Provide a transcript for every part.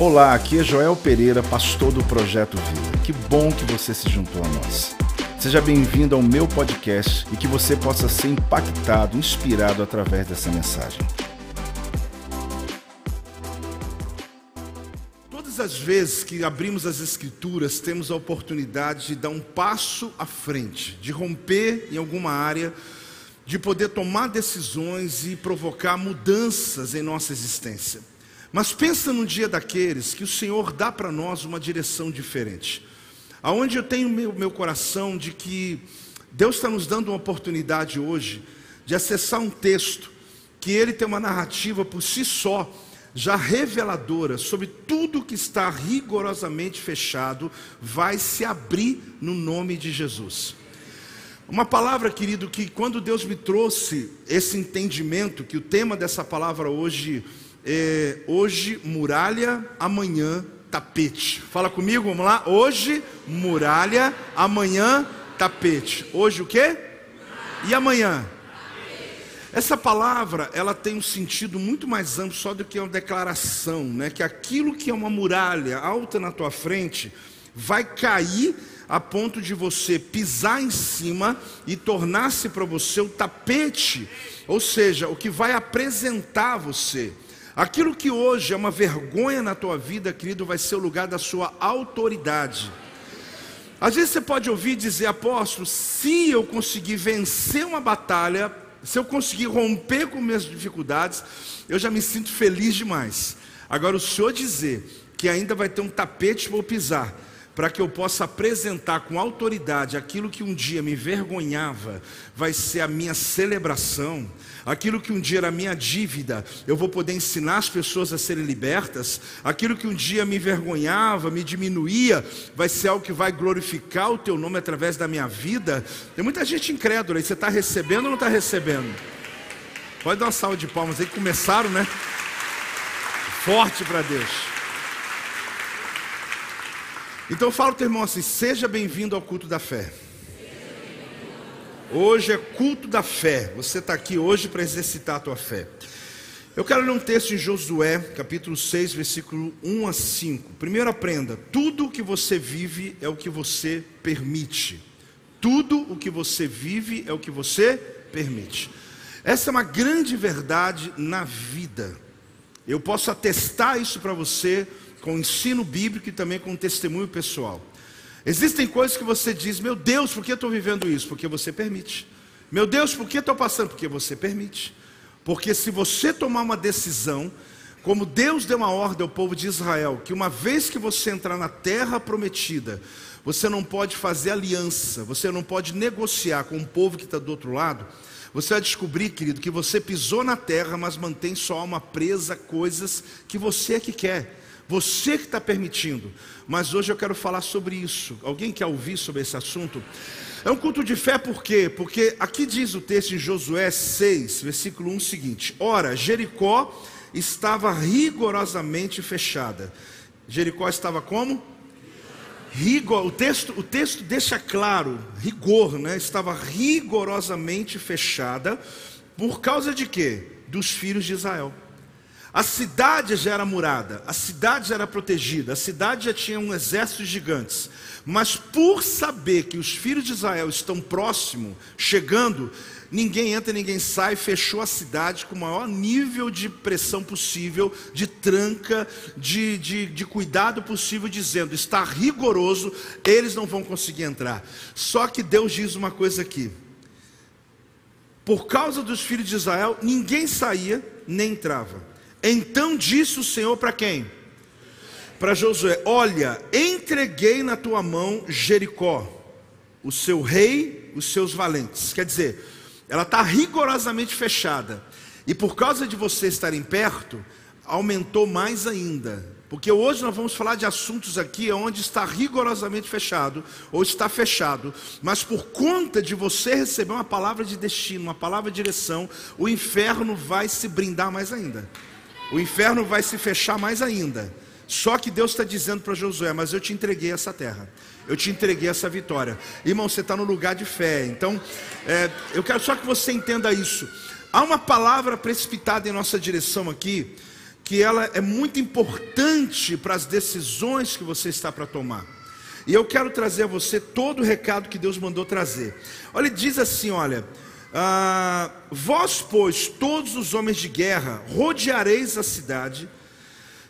Olá, aqui é Joel Pereira, pastor do Projeto Vida. Que bom que você se juntou a nós. Seja bem-vindo ao meu podcast e que você possa ser impactado, inspirado através dessa mensagem. Todas as vezes que abrimos as Escrituras, temos a oportunidade de dar um passo à frente, de romper em alguma área, de poder tomar decisões e provocar mudanças em nossa existência. Mas pensa no dia daqueles que o Senhor dá para nós uma direção diferente. Aonde eu tenho meu, meu coração de que Deus está nos dando uma oportunidade hoje de acessar um texto que ele tem uma narrativa por si só, já reveladora sobre tudo que está rigorosamente fechado, vai se abrir no nome de Jesus. Uma palavra, querido, que quando Deus me trouxe esse entendimento, que o tema dessa palavra hoje é, hoje muralha, amanhã tapete. Fala comigo, vamos lá. Hoje muralha, amanhã tapete. Hoje o quê? E amanhã? Essa palavra, ela tem um sentido muito mais amplo só do que uma declaração, né? Que aquilo que é uma muralha alta na tua frente vai cair a ponto de você pisar em cima e tornar-se para você o tapete, ou seja, o que vai apresentar você. Aquilo que hoje é uma vergonha na tua vida, querido, vai ser o lugar da sua autoridade. Às vezes você pode ouvir dizer, apóstolo, se eu conseguir vencer uma batalha, se eu conseguir romper com minhas dificuldades, eu já me sinto feliz demais. Agora, o senhor dizer que ainda vai ter um tapete para pisar, para que eu possa apresentar com autoridade aquilo que um dia me envergonhava, vai ser a minha celebração. Aquilo que um dia era minha dívida, eu vou poder ensinar as pessoas a serem libertas. Aquilo que um dia me envergonhava, me diminuía, vai ser algo que vai glorificar o teu nome através da minha vida. Tem muita gente incrédula, e você está recebendo ou não está recebendo? Pode dar uma salva de palmas aí, começaram, né? Forte para Deus. Então eu falo, teu irmão, assim: seja bem-vindo ao culto da fé. Hoje é culto da fé. Você está aqui hoje para exercitar a tua fé. Eu quero ler um texto em Josué, capítulo 6, versículo 1 a 5. Primeiro aprenda: tudo o que você vive é o que você permite. Tudo o que você vive é o que você permite. Essa é uma grande verdade na vida. Eu posso atestar isso para você com ensino bíblico e também com testemunho pessoal. Existem coisas que você diz, meu Deus, por que estou vivendo isso? Porque você permite. Meu Deus, por que estou passando? Porque você permite. Porque se você tomar uma decisão, como Deus deu uma ordem ao povo de Israel, que uma vez que você entrar na terra prometida, você não pode fazer aliança, você não pode negociar com o povo que está do outro lado, você vai descobrir, querido, que você pisou na terra, mas mantém sua alma presa a coisas que você é que quer. Você que está permitindo. Mas hoje eu quero falar sobre isso. Alguém quer ouvir sobre esse assunto? É um culto de fé por quê? Porque aqui diz o texto em Josué 6, versículo 1 o seguinte: Ora, Jericó estava rigorosamente fechada. Jericó estava como? Rigor, o texto, o texto deixa claro, rigor, né? Estava rigorosamente fechada por causa de quê? Dos filhos de Israel. A cidade já era murada, a cidade já era protegida, a cidade já tinha um exército de gigantes. Mas por saber que os filhos de Israel estão próximo, chegando, ninguém entra, ninguém sai, fechou a cidade com o maior nível de pressão possível, de tranca, de, de, de cuidado possível, dizendo: está rigoroso, eles não vão conseguir entrar. Só que Deus diz uma coisa aqui: por causa dos filhos de Israel, ninguém saía nem entrava. Então disse o Senhor para quem? Para Josué: Olha, entreguei na tua mão Jericó, o seu rei, os seus valentes. Quer dizer, ela está rigorosamente fechada. E por causa de você estarem perto, aumentou mais ainda. Porque hoje nós vamos falar de assuntos aqui onde está rigorosamente fechado, ou está fechado, mas por conta de você receber uma palavra de destino, uma palavra de direção, o inferno vai se brindar mais ainda o inferno vai se fechar mais ainda. Só que Deus está dizendo para Josué: Mas eu te entreguei essa terra, eu te entreguei essa vitória. Irmão, você está no lugar de fé. Então, é, eu quero só que você entenda isso. Há uma palavra precipitada em nossa direção aqui, que ela é muito importante para as decisões que você está para tomar. E eu quero trazer a você todo o recado que Deus mandou trazer. Olha, diz assim: olha, ah, vós, pois, todos os homens de guerra, rodeareis a cidade,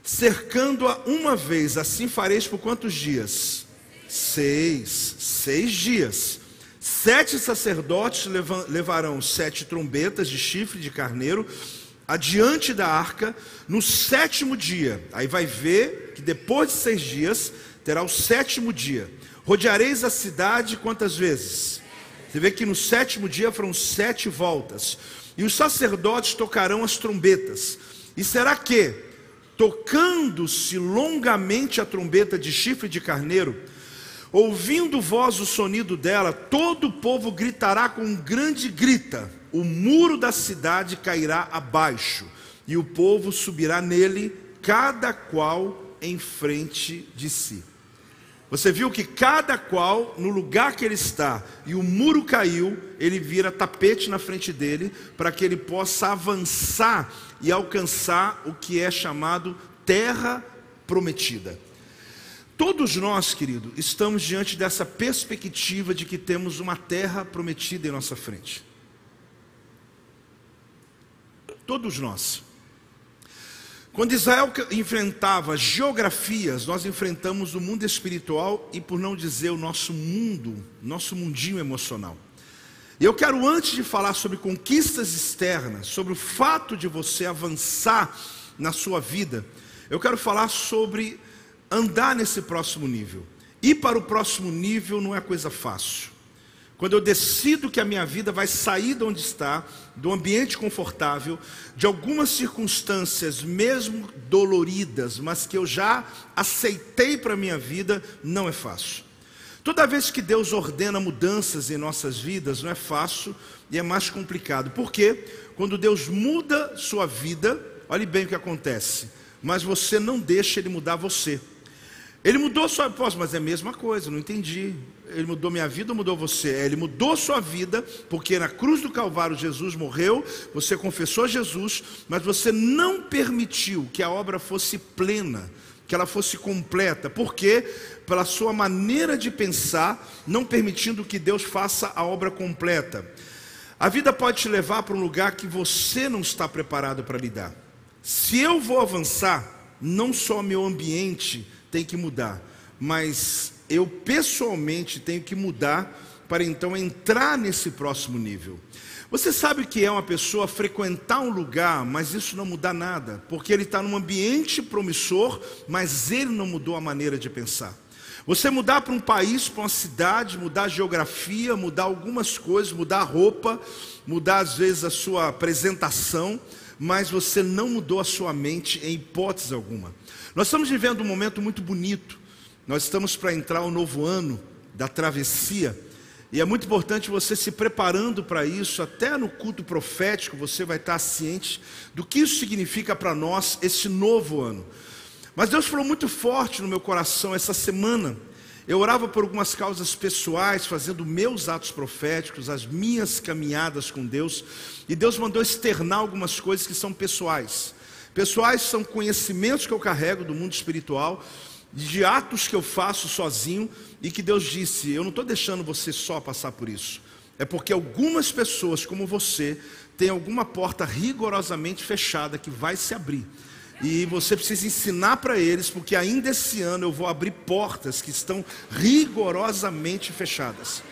cercando-a uma vez, assim fareis por quantos dias? Seis, seis dias. Sete sacerdotes levarão sete trombetas de chifre de carneiro adiante da arca no sétimo dia. Aí vai ver que depois de seis dias terá o sétimo dia. Rodeareis a cidade quantas vezes? Você vê que no sétimo dia foram sete voltas. E os sacerdotes tocarão as trombetas. E será que, tocando-se longamente a trombeta de chifre de carneiro, ouvindo voz o sonido dela, todo o povo gritará com um grande grita o muro da cidade cairá abaixo, e o povo subirá nele, cada qual em frente de si. Você viu que cada qual no lugar que ele está, e o muro caiu, ele vira tapete na frente dele, para que ele possa avançar e alcançar o que é chamado terra prometida. Todos nós, querido, estamos diante dessa perspectiva de que temos uma terra prometida em nossa frente. Todos nós. Quando Israel enfrentava geografias, nós enfrentamos o mundo espiritual e, por não dizer, o nosso mundo, nosso mundinho emocional. E eu quero, antes de falar sobre conquistas externas, sobre o fato de você avançar na sua vida, eu quero falar sobre andar nesse próximo nível. Ir para o próximo nível não é coisa fácil. Quando eu decido que a minha vida vai sair de onde está, do ambiente confortável, de algumas circunstâncias, mesmo doloridas, mas que eu já aceitei para a minha vida, não é fácil. Toda vez que Deus ordena mudanças em nossas vidas, não é fácil e é mais complicado. Por quê? Quando Deus muda sua vida, olhe bem o que acontece, mas você não deixa Ele mudar você. Ele mudou sua voz, mas é a mesma coisa, não entendi. Ele mudou minha vida ou mudou você? É, ele mudou sua vida, porque na cruz do Calvário Jesus morreu, você confessou Jesus, mas você não permitiu que a obra fosse plena, que ela fosse completa. Por quê? Pela sua maneira de pensar, não permitindo que Deus faça a obra completa. A vida pode te levar para um lugar que você não está preparado para lidar. Se eu vou avançar, não só meu ambiente, tem que mudar, mas eu pessoalmente tenho que mudar para então entrar nesse próximo nível. Você sabe que é uma pessoa frequentar um lugar, mas isso não muda nada, porque ele está num ambiente promissor, mas ele não mudou a maneira de pensar. Você mudar para um país, para uma cidade, mudar a geografia, mudar algumas coisas, mudar a roupa, mudar às vezes a sua apresentação, mas você não mudou a sua mente em hipótese alguma. Nós estamos vivendo um momento muito bonito. Nós estamos para entrar o novo ano da travessia. E é muito importante você se preparando para isso, até no culto profético você vai estar ciente do que isso significa para nós esse novo ano. Mas Deus falou muito forte no meu coração essa semana. Eu orava por algumas causas pessoais, fazendo meus atos proféticos, as minhas caminhadas com Deus, e Deus mandou externar algumas coisas que são pessoais. Pessoais são conhecimentos que eu carrego do mundo espiritual, de atos que eu faço sozinho e que Deus disse: Eu não estou deixando você só passar por isso. É porque algumas pessoas, como você, têm alguma porta rigorosamente fechada que vai se abrir. E você precisa ensinar para eles, porque ainda esse ano eu vou abrir portas que estão rigorosamente fechadas.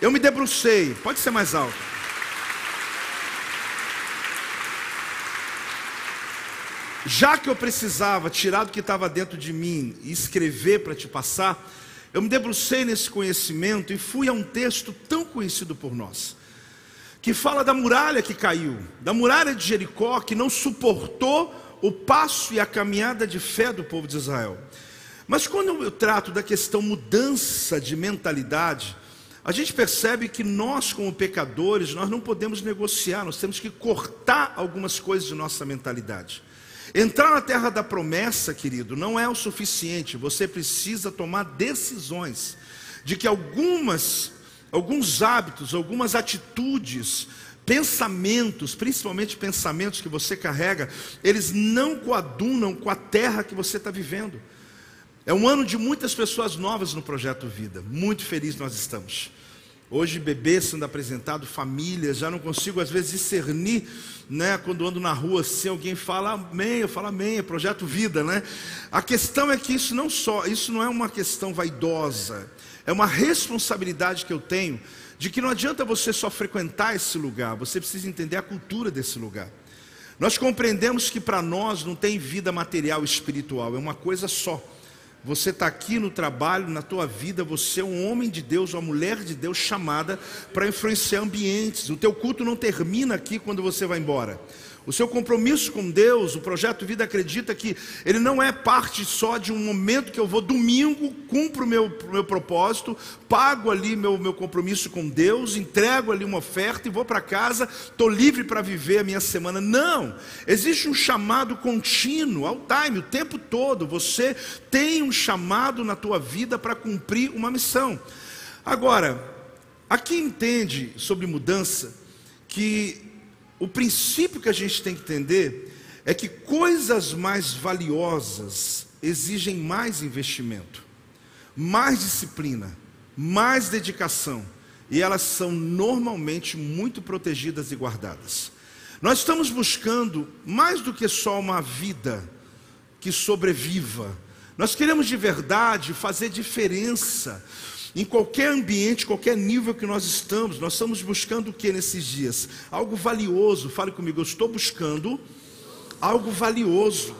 Eu me debrucei, pode ser mais alto. Já que eu precisava tirar do que estava dentro de mim e escrever para te passar, eu me debrucei nesse conhecimento e fui a um texto tão conhecido por nós, que fala da muralha que caiu, da muralha de Jericó que não suportou o passo e a caminhada de fé do povo de Israel. Mas quando eu trato da questão mudança de mentalidade, a gente percebe que nós, como pecadores, nós não podemos negociar, nós temos que cortar algumas coisas de nossa mentalidade. Entrar na terra da promessa, querido, não é o suficiente. Você precisa tomar decisões de que algumas, alguns hábitos, algumas atitudes Pensamentos, principalmente pensamentos que você carrega, eles não coadunam com a terra que você está vivendo. É um ano de muitas pessoas novas no projeto Vida. Muito feliz nós estamos. Hoje bebês sendo apresentados, famílias, já não consigo às vezes discernir, né, quando ando na rua, se alguém fala amém, eu falo amém, é projeto vida, né? A questão é que isso não só, isso não é uma questão vaidosa, é uma responsabilidade que eu tenho de que não adianta você só frequentar esse lugar, você precisa entender a cultura desse lugar. Nós compreendemos que para nós não tem vida material e espiritual, é uma coisa só. Você está aqui no trabalho, na tua vida, você é um homem de Deus, uma mulher de Deus chamada para influenciar ambientes. O teu culto não termina aqui quando você vai embora. O seu compromisso com Deus, o projeto Vida acredita que ele não é parte só de um momento que eu vou domingo, cumpro o meu, meu propósito, pago ali meu, meu compromisso com Deus, entrego ali uma oferta e vou para casa, estou livre para viver a minha semana. Não, existe um chamado contínuo, ao time, o tempo todo. Você tem um chamado na tua vida para cumprir uma missão. Agora, aqui entende sobre mudança que o princípio que a gente tem que entender é que coisas mais valiosas exigem mais investimento, mais disciplina, mais dedicação, e elas são normalmente muito protegidas e guardadas. Nós estamos buscando mais do que só uma vida que sobreviva. Nós queremos de verdade fazer diferença. Em qualquer ambiente, qualquer nível que nós estamos, nós estamos buscando o que nesses dias? Algo valioso. Fale comigo, eu estou buscando algo valioso.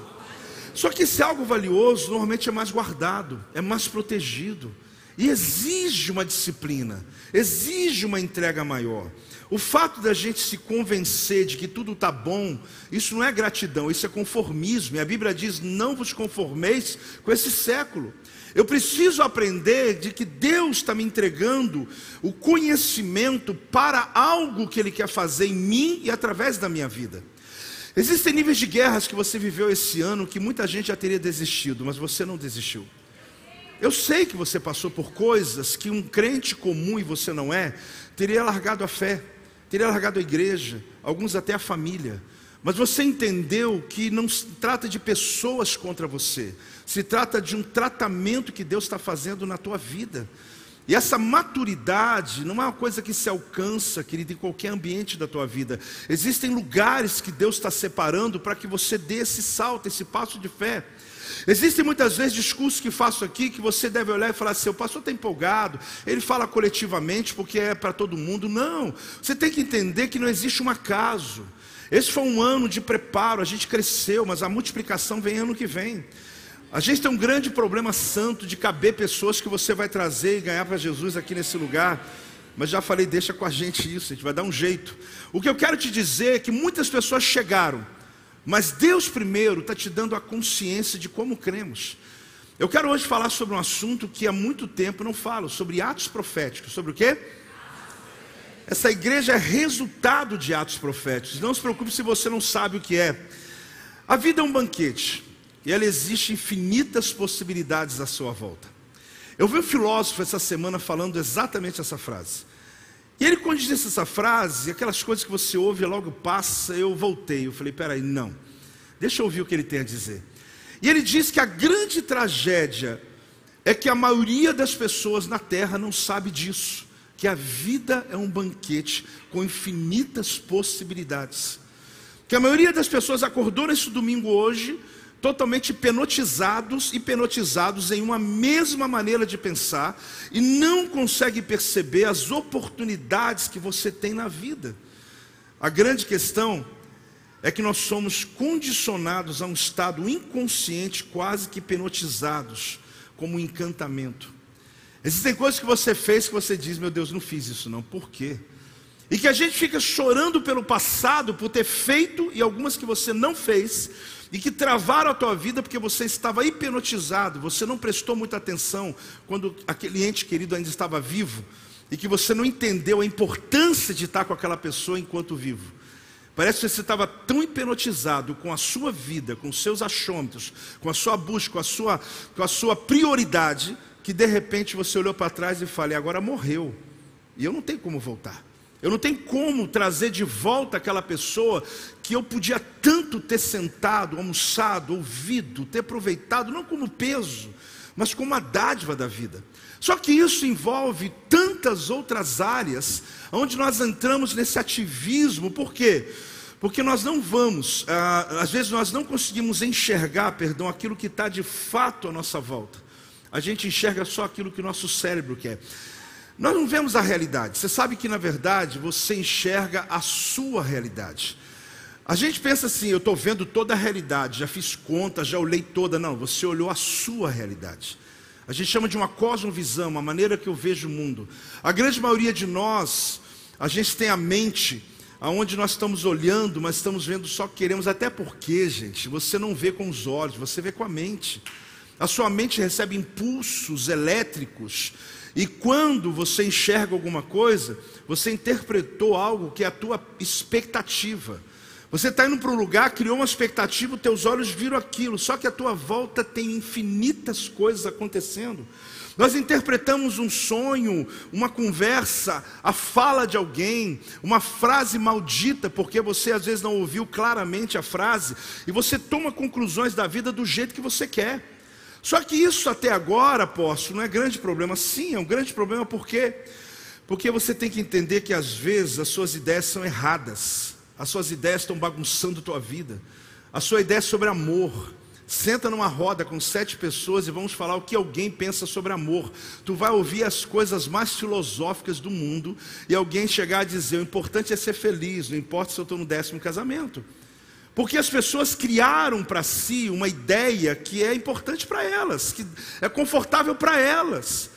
Só que esse algo valioso normalmente é mais guardado, é mais protegido e exige uma disciplina, exige uma entrega maior. O fato da gente se convencer de que tudo está bom, isso não é gratidão, isso é conformismo. E a Bíblia diz: não vos conformeis com esse século. Eu preciso aprender de que Deus está me entregando o conhecimento para algo que Ele quer fazer em mim e através da minha vida. Existem níveis de guerras que você viveu esse ano que muita gente já teria desistido, mas você não desistiu. Eu sei que você passou por coisas que um crente comum e você não é, teria largado a fé, teria largado a igreja, alguns até a família. Mas você entendeu que não se trata de pessoas contra você, se trata de um tratamento que Deus está fazendo na tua vida. E essa maturidade não é uma coisa que se alcança, querido, em qualquer ambiente da tua vida. Existem lugares que Deus está separando para que você dê esse salto, esse passo de fé. Existem muitas vezes discursos que faço aqui que você deve olhar e falar assim: o pastor está empolgado, ele fala coletivamente porque é para todo mundo. Não, você tem que entender que não existe um acaso. Esse foi um ano de preparo, a gente cresceu, mas a multiplicação vem ano que vem. A gente tem um grande problema santo de caber pessoas que você vai trazer e ganhar para Jesus aqui nesse lugar. Mas já falei, deixa com a gente isso, a gente vai dar um jeito. O que eu quero te dizer é que muitas pessoas chegaram, mas Deus primeiro está te dando a consciência de como cremos. Eu quero hoje falar sobre um assunto que há muito tempo não falo, sobre atos proféticos. Sobre o quê? Essa igreja é resultado de atos proféticos. Não se preocupe se você não sabe o que é. A vida é um banquete. E ela existe infinitas possibilidades à sua volta. Eu vi um filósofo essa semana falando exatamente essa frase. E ele, quando disse essa frase, aquelas coisas que você ouve e logo passa, eu voltei. Eu falei: peraí, não. Deixa eu ouvir o que ele tem a dizer. E ele diz que a grande tragédia é que a maioria das pessoas na terra não sabe disso. Que a vida é um banquete com infinitas possibilidades. Que a maioria das pessoas acordou nesse domingo hoje totalmente hipnotizados e hipnotizados em uma mesma maneira de pensar e não consegue perceber as oportunidades que você tem na vida. A grande questão é que nós somos condicionados a um estado inconsciente, quase que hipnotizados, como um encantamento. Existem coisas que você fez que você diz, meu Deus, não fiz isso não. Por quê? E que a gente fica chorando pelo passado por ter feito e algumas que você não fez, e que travaram a tua vida porque você estava hipnotizado, você não prestou muita atenção quando aquele ente querido ainda estava vivo, e que você não entendeu a importância de estar com aquela pessoa enquanto vivo. Parece que você estava tão hipnotizado com a sua vida, com os seus achômetros, com a sua busca, com a sua, com a sua prioridade, que de repente você olhou para trás e falou: agora morreu, e eu não tenho como voltar. Eu não tenho como trazer de volta aquela pessoa que eu podia tanto ter sentado, almoçado, ouvido, ter aproveitado, não como peso, mas como a dádiva da vida. Só que isso envolve tantas outras áreas onde nós entramos nesse ativismo, por quê? Porque nós não vamos, ah, às vezes nós não conseguimos enxergar, perdão, aquilo que está de fato à nossa volta. A gente enxerga só aquilo que o nosso cérebro quer. Nós não vemos a realidade. Você sabe que na verdade você enxerga a sua realidade. A gente pensa assim, eu estou vendo toda a realidade, já fiz conta, já olhei toda. Não, você olhou a sua realidade. A gente chama de uma cosmovisão, uma maneira que eu vejo o mundo. A grande maioria de nós, a gente tem a mente aonde nós estamos olhando, mas estamos vendo só que queremos, até porque, gente, você não vê com os olhos, você vê com a mente. A sua mente recebe impulsos elétricos, e quando você enxerga alguma coisa, você interpretou algo que é a tua expectativa. Você está indo para um lugar, criou uma expectativa, teus olhos viram aquilo, só que a tua volta tem infinitas coisas acontecendo. Nós interpretamos um sonho, uma conversa, a fala de alguém, uma frase maldita, porque você às vezes não ouviu claramente a frase, e você toma conclusões da vida do jeito que você quer. Só que isso até agora, apóstolo, não é grande problema. Sim, é um grande problema porque porque você tem que entender que às vezes as suas ideias são erradas. As suas ideias estão bagunçando a tua vida. A sua ideia é sobre amor. Senta numa roda com sete pessoas e vamos falar o que alguém pensa sobre amor. Tu vai ouvir as coisas mais filosóficas do mundo e alguém chegar a dizer: o importante é ser feliz, não importa se eu estou no décimo casamento. Porque as pessoas criaram para si uma ideia que é importante para elas, que é confortável para elas.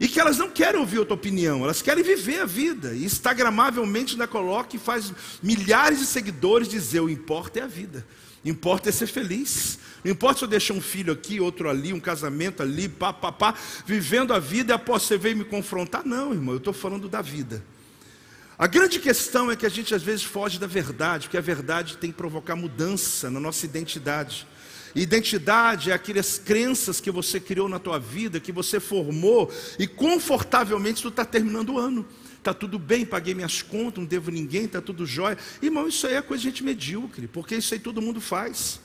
E que elas não querem ouvir outra opinião, elas querem viver a vida. E instagramavelmente ainda coloca e faz milhares de seguidores dizer: o importa é a vida, o importa é ser feliz. Não importa se eu deixar um filho aqui, outro ali, um casamento ali, pá, pá, pá, vivendo a vida e após você veio me confrontar. Não, irmão, eu estou falando da vida. A grande questão é que a gente às vezes foge da verdade, porque a verdade tem que provocar mudança na nossa identidade. Identidade é aquelas crenças que você criou na tua vida, que você formou, e confortavelmente tu está terminando o ano. Está tudo bem, paguei minhas contas, não devo ninguém, está tudo jóia. Irmão, isso aí é coisa de gente medíocre, porque isso aí todo mundo faz.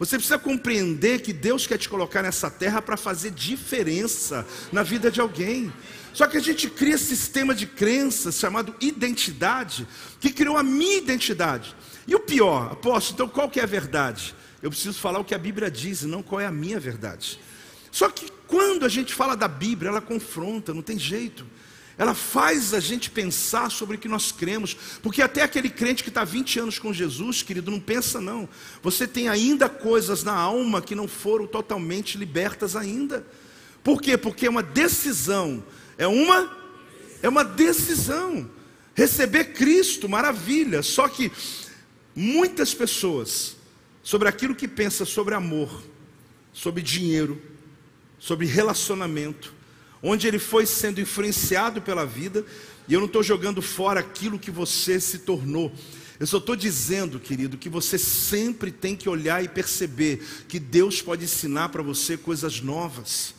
Você precisa compreender que Deus quer te colocar nessa terra para fazer diferença na vida de alguém. Só que a gente cria esse sistema de crenças chamado identidade, que criou a minha identidade. E o pior, apóstolo, então qual que é a verdade? Eu preciso falar o que a Bíblia diz, não qual é a minha verdade. Só que quando a gente fala da Bíblia, ela confronta, não tem jeito. Ela faz a gente pensar sobre o que nós cremos, porque até aquele crente que está 20 anos com Jesus, querido, não pensa não. Você tem ainda coisas na alma que não foram totalmente libertas ainda. Por quê? Porque é uma decisão, é uma é uma decisão. Receber Cristo, maravilha. Só que muitas pessoas sobre aquilo que pensa sobre amor, sobre dinheiro, sobre relacionamento, onde ele foi sendo influenciado pela vida, e eu não estou jogando fora aquilo que você se tornou. Eu só estou dizendo, querido, que você sempre tem que olhar e perceber que Deus pode ensinar para você coisas novas.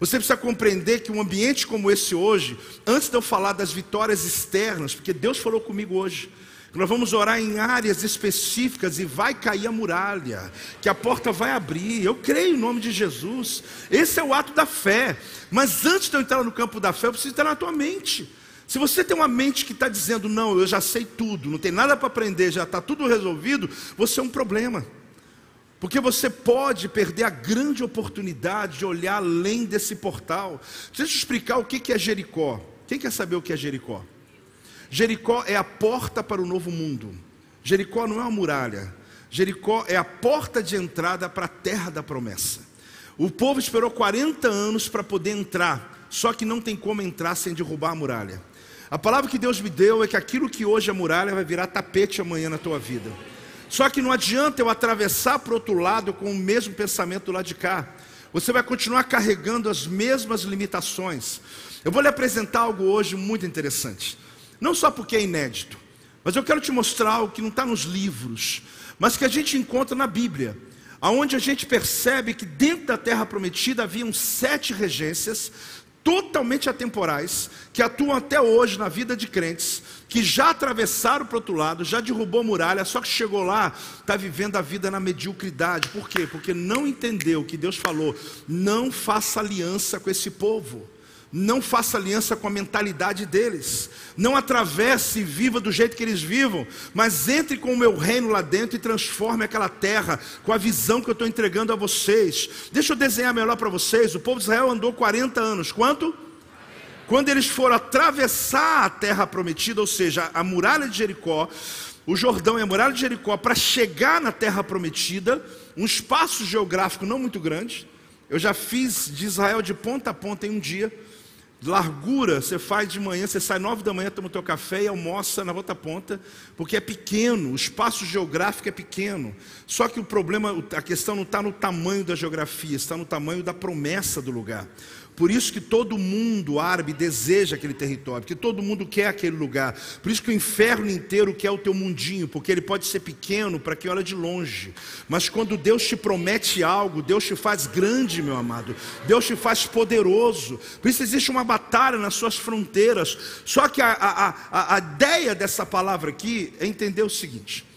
Você precisa compreender que um ambiente como esse hoje, antes de eu falar das vitórias externas, porque Deus falou comigo hoje, nós vamos orar em áreas específicas e vai cair a muralha, que a porta vai abrir. Eu creio em nome de Jesus. Esse é o ato da fé. Mas antes de eu entrar no campo da fé, eu preciso entrar na tua mente. Se você tem uma mente que está dizendo, não, eu já sei tudo, não tem nada para aprender, já está tudo resolvido, você é um problema. Porque você pode perder a grande oportunidade de olhar além desse portal. Deixa eu te explicar o que é Jericó. Quem quer saber o que é Jericó? Jericó é a porta para o novo mundo. Jericó não é uma muralha. Jericó é a porta de entrada para a terra da promessa. O povo esperou 40 anos para poder entrar, só que não tem como entrar sem derrubar a muralha. A palavra que Deus me deu é que aquilo que hoje é muralha vai virar tapete amanhã na tua vida. Só que não adianta eu atravessar para o outro lado com o mesmo pensamento do lado de cá. Você vai continuar carregando as mesmas limitações. Eu vou lhe apresentar algo hoje muito interessante. Não só porque é inédito, mas eu quero te mostrar algo que não está nos livros, mas que a gente encontra na Bíblia, aonde a gente percebe que dentro da terra prometida haviam sete regências, totalmente atemporais, que atuam até hoje na vida de crentes, que já atravessaram para o outro lado, já derrubou muralha, só que chegou lá, está vivendo a vida na mediocridade. Por quê? Porque não entendeu que Deus falou: não faça aliança com esse povo. Não faça aliança com a mentalidade deles. Não atravesse e viva do jeito que eles vivam. Mas entre com o meu reino lá dentro e transforme aquela terra com a visão que eu estou entregando a vocês. Deixa eu desenhar melhor para vocês. O povo de Israel andou 40 anos. Quanto? Quando eles foram atravessar a terra prometida, ou seja, a muralha de Jericó, o Jordão e a muralha de Jericó, para chegar na terra prometida, um espaço geográfico não muito grande. Eu já fiz de Israel de ponta a ponta em um dia largura, você faz de manhã, você sai nove da manhã, toma o teu café e almoça na outra ponta, porque é pequeno, o espaço geográfico é pequeno. Só que o problema, a questão não está no tamanho da geografia, está no tamanho da promessa do lugar. Por isso que todo mundo árabe deseja aquele território, porque todo mundo quer aquele lugar. Por isso que o inferno inteiro quer o teu mundinho, porque ele pode ser pequeno para quem olha de longe. Mas quando Deus te promete algo, Deus te faz grande, meu amado. Deus te faz poderoso. Por isso existe uma batalha nas suas fronteiras. Só que a, a, a, a ideia dessa palavra aqui é entender o seguinte.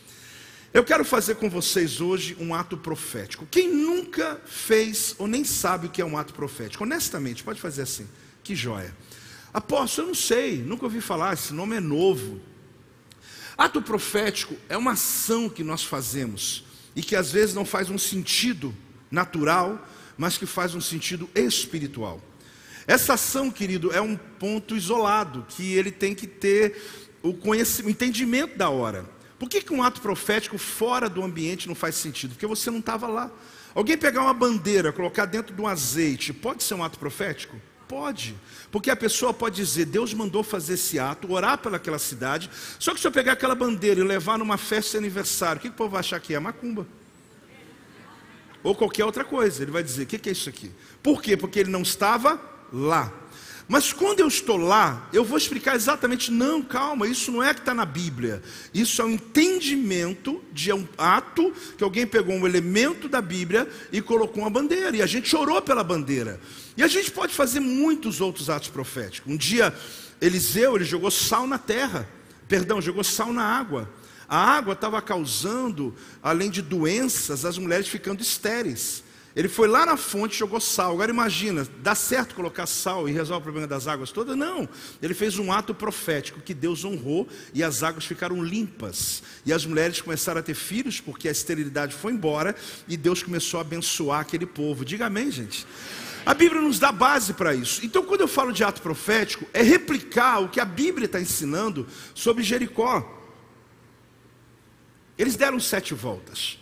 Eu quero fazer com vocês hoje um ato profético. Quem nunca fez ou nem sabe o que é um ato profético, honestamente, pode fazer assim. Que joia. Apóstolo, eu não sei, nunca ouvi falar, esse nome é novo. Ato profético é uma ação que nós fazemos e que às vezes não faz um sentido natural, mas que faz um sentido espiritual. Essa ação, querido, é um ponto isolado que ele tem que ter o conhecimento, o entendimento da hora. Por que, que um ato profético fora do ambiente não faz sentido? Porque você não estava lá. Alguém pegar uma bandeira, colocar dentro de um azeite, pode ser um ato profético? Pode, porque a pessoa pode dizer: Deus mandou fazer esse ato, orar pelaquela cidade. Só que se eu pegar aquela bandeira e levar numa festa de aniversário, o que, que o povo vai achar que é? Macumba. Ou qualquer outra coisa. Ele vai dizer: O que, que é isso aqui? Por quê? Porque ele não estava lá. Mas quando eu estou lá, eu vou explicar exatamente, não, calma, isso não é que está na Bíblia. Isso é um entendimento de um ato que alguém pegou um elemento da Bíblia e colocou uma bandeira. E a gente chorou pela bandeira. E a gente pode fazer muitos outros atos proféticos. Um dia, Eliseu, ele jogou sal na terra. Perdão, jogou sal na água. A água estava causando, além de doenças, as mulheres ficando estéreis. Ele foi lá na fonte jogou sal. Agora imagina, dá certo colocar sal e resolve o problema das águas todas? Não. Ele fez um ato profético que Deus honrou e as águas ficaram limpas. E as mulheres começaram a ter filhos porque a esterilidade foi embora e Deus começou a abençoar aquele povo. Diga amém, gente. A Bíblia nos dá base para isso. Então, quando eu falo de ato profético, é replicar o que a Bíblia está ensinando sobre Jericó. Eles deram sete voltas.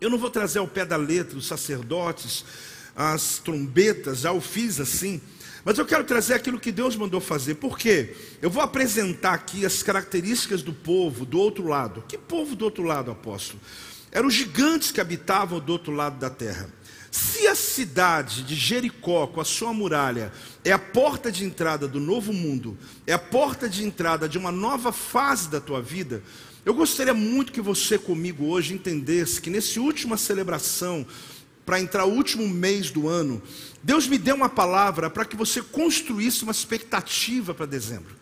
Eu não vou trazer ao pé da letra os sacerdotes, as trombetas, já o fiz assim. Mas eu quero trazer aquilo que Deus mandou fazer. Por quê? Eu vou apresentar aqui as características do povo do outro lado. Que povo do outro lado, apóstolo? Eram os gigantes que habitavam do outro lado da terra. Se a cidade de Jericó, com a sua muralha, é a porta de entrada do novo mundo, é a porta de entrada de uma nova fase da tua vida, eu gostaria muito que você comigo hoje entendesse que nesse última celebração, para entrar o último mês do ano, Deus me deu uma palavra para que você construísse uma expectativa para dezembro.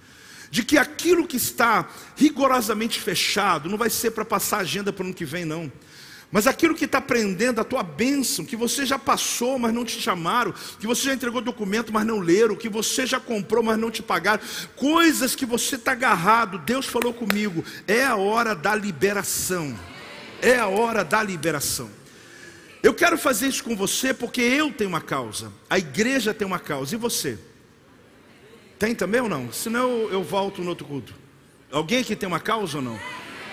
De que aquilo que está rigorosamente fechado não vai ser para passar agenda para o ano que vem, não. Mas aquilo que está prendendo a tua bênção, que você já passou, mas não te chamaram, que você já entregou documento, mas não leram, que você já comprou, mas não te pagaram, coisas que você está agarrado, Deus falou comigo, é a hora da liberação. É a hora da liberação. Eu quero fazer isso com você porque eu tenho uma causa, a igreja tem uma causa, e você? Tem também ou não? Senão eu, eu volto no outro culto. Alguém aqui tem uma causa ou não?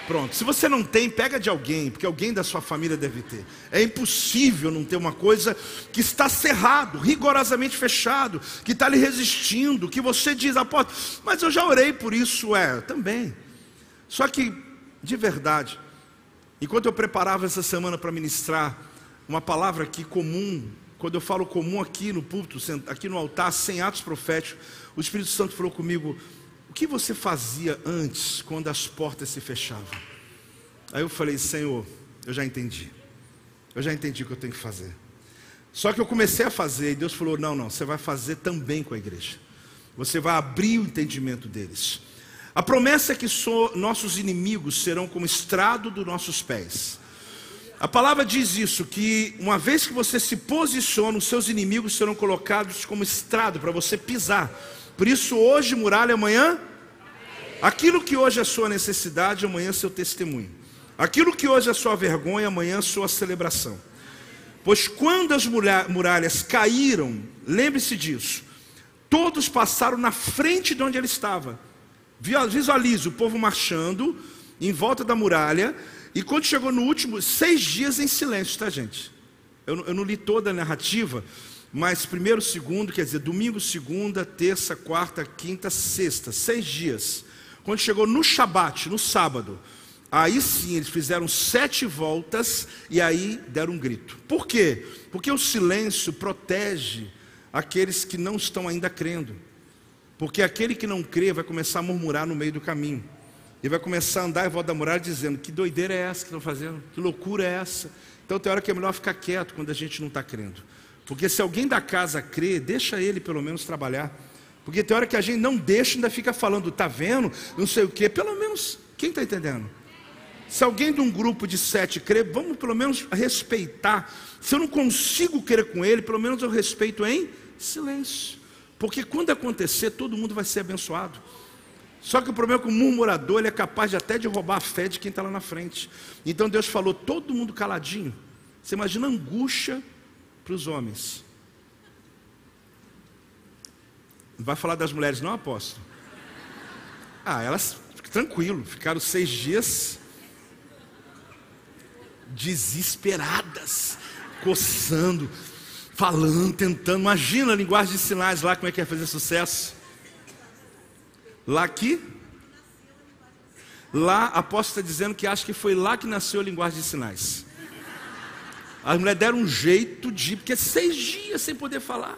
Pronto. Se você não tem, pega de alguém, porque alguém da sua família deve ter. É impossível não ter uma coisa que está cerrado, rigorosamente fechado, que está lhe resistindo, que você diz, apóstolo, mas eu já orei por isso, é, também. Só que, de verdade, enquanto eu preparava essa semana para ministrar uma palavra aqui comum, quando eu falo comum aqui no púlpito, aqui no altar, sem atos proféticos, o Espírito Santo falou comigo, que você fazia antes, quando as portas se fechavam? Aí eu falei, Senhor, eu já entendi. Eu já entendi o que eu tenho que fazer. Só que eu comecei a fazer e Deus falou: não, não, você vai fazer também com a igreja. Você vai abrir o entendimento deles. A promessa é que so, nossos inimigos serão como estrado dos nossos pés. A palavra diz isso, que uma vez que você se posiciona, os seus inimigos serão colocados como estrado para você pisar. Por isso, hoje muralha, amanhã. Aquilo que hoje é sua necessidade, amanhã é seu testemunho. Aquilo que hoje é sua vergonha, amanhã é sua celebração. Pois quando as muralhas caíram, lembre-se disso, todos passaram na frente de onde ele estava. Visualize o povo marchando em volta da muralha, e quando chegou no último, seis dias em silêncio, tá, gente? Eu, eu não li toda a narrativa, mas primeiro, segundo, quer dizer, domingo, segunda, terça, quarta, quinta, sexta, seis dias. Quando chegou no Shabat, no sábado, Aí sim eles fizeram sete voltas e aí deram um grito. Por quê? Porque o silêncio protege aqueles que não estão ainda crendo. Porque aquele que não crê vai começar a murmurar no meio do caminho. E vai começar a andar em volta da muralha dizendo: Que doideira é essa que estão fazendo? Que loucura é essa? Então tem hora que é melhor ficar quieto quando a gente não está crendo. Porque se alguém da casa crê, deixa ele pelo menos trabalhar. Porque tem hora que a gente não deixa, ainda fica falando, tá vendo? Não sei o quê. Pelo menos, quem está entendendo? Se alguém de um grupo de sete crê, vamos pelo menos respeitar. Se eu não consigo crer com ele, pelo menos eu respeito em silêncio. Porque quando acontecer, todo mundo vai ser abençoado. Só que o problema é que o murmurador ele é capaz de até de roubar a fé de quem está lá na frente. Então Deus falou, todo mundo caladinho. Você imagina a angústia para os homens. Não vai falar das mulheres, não, apóstolo? Ah, elas, tranquilo, ficaram seis dias desesperadas, coçando, falando, tentando. Imagina a linguagem de sinais lá, como é que ia fazer sucesso. Lá aqui, lá apóstolo está dizendo que acha que foi lá que nasceu a linguagem de sinais. As mulheres deram um jeito de, porque é seis dias sem poder falar.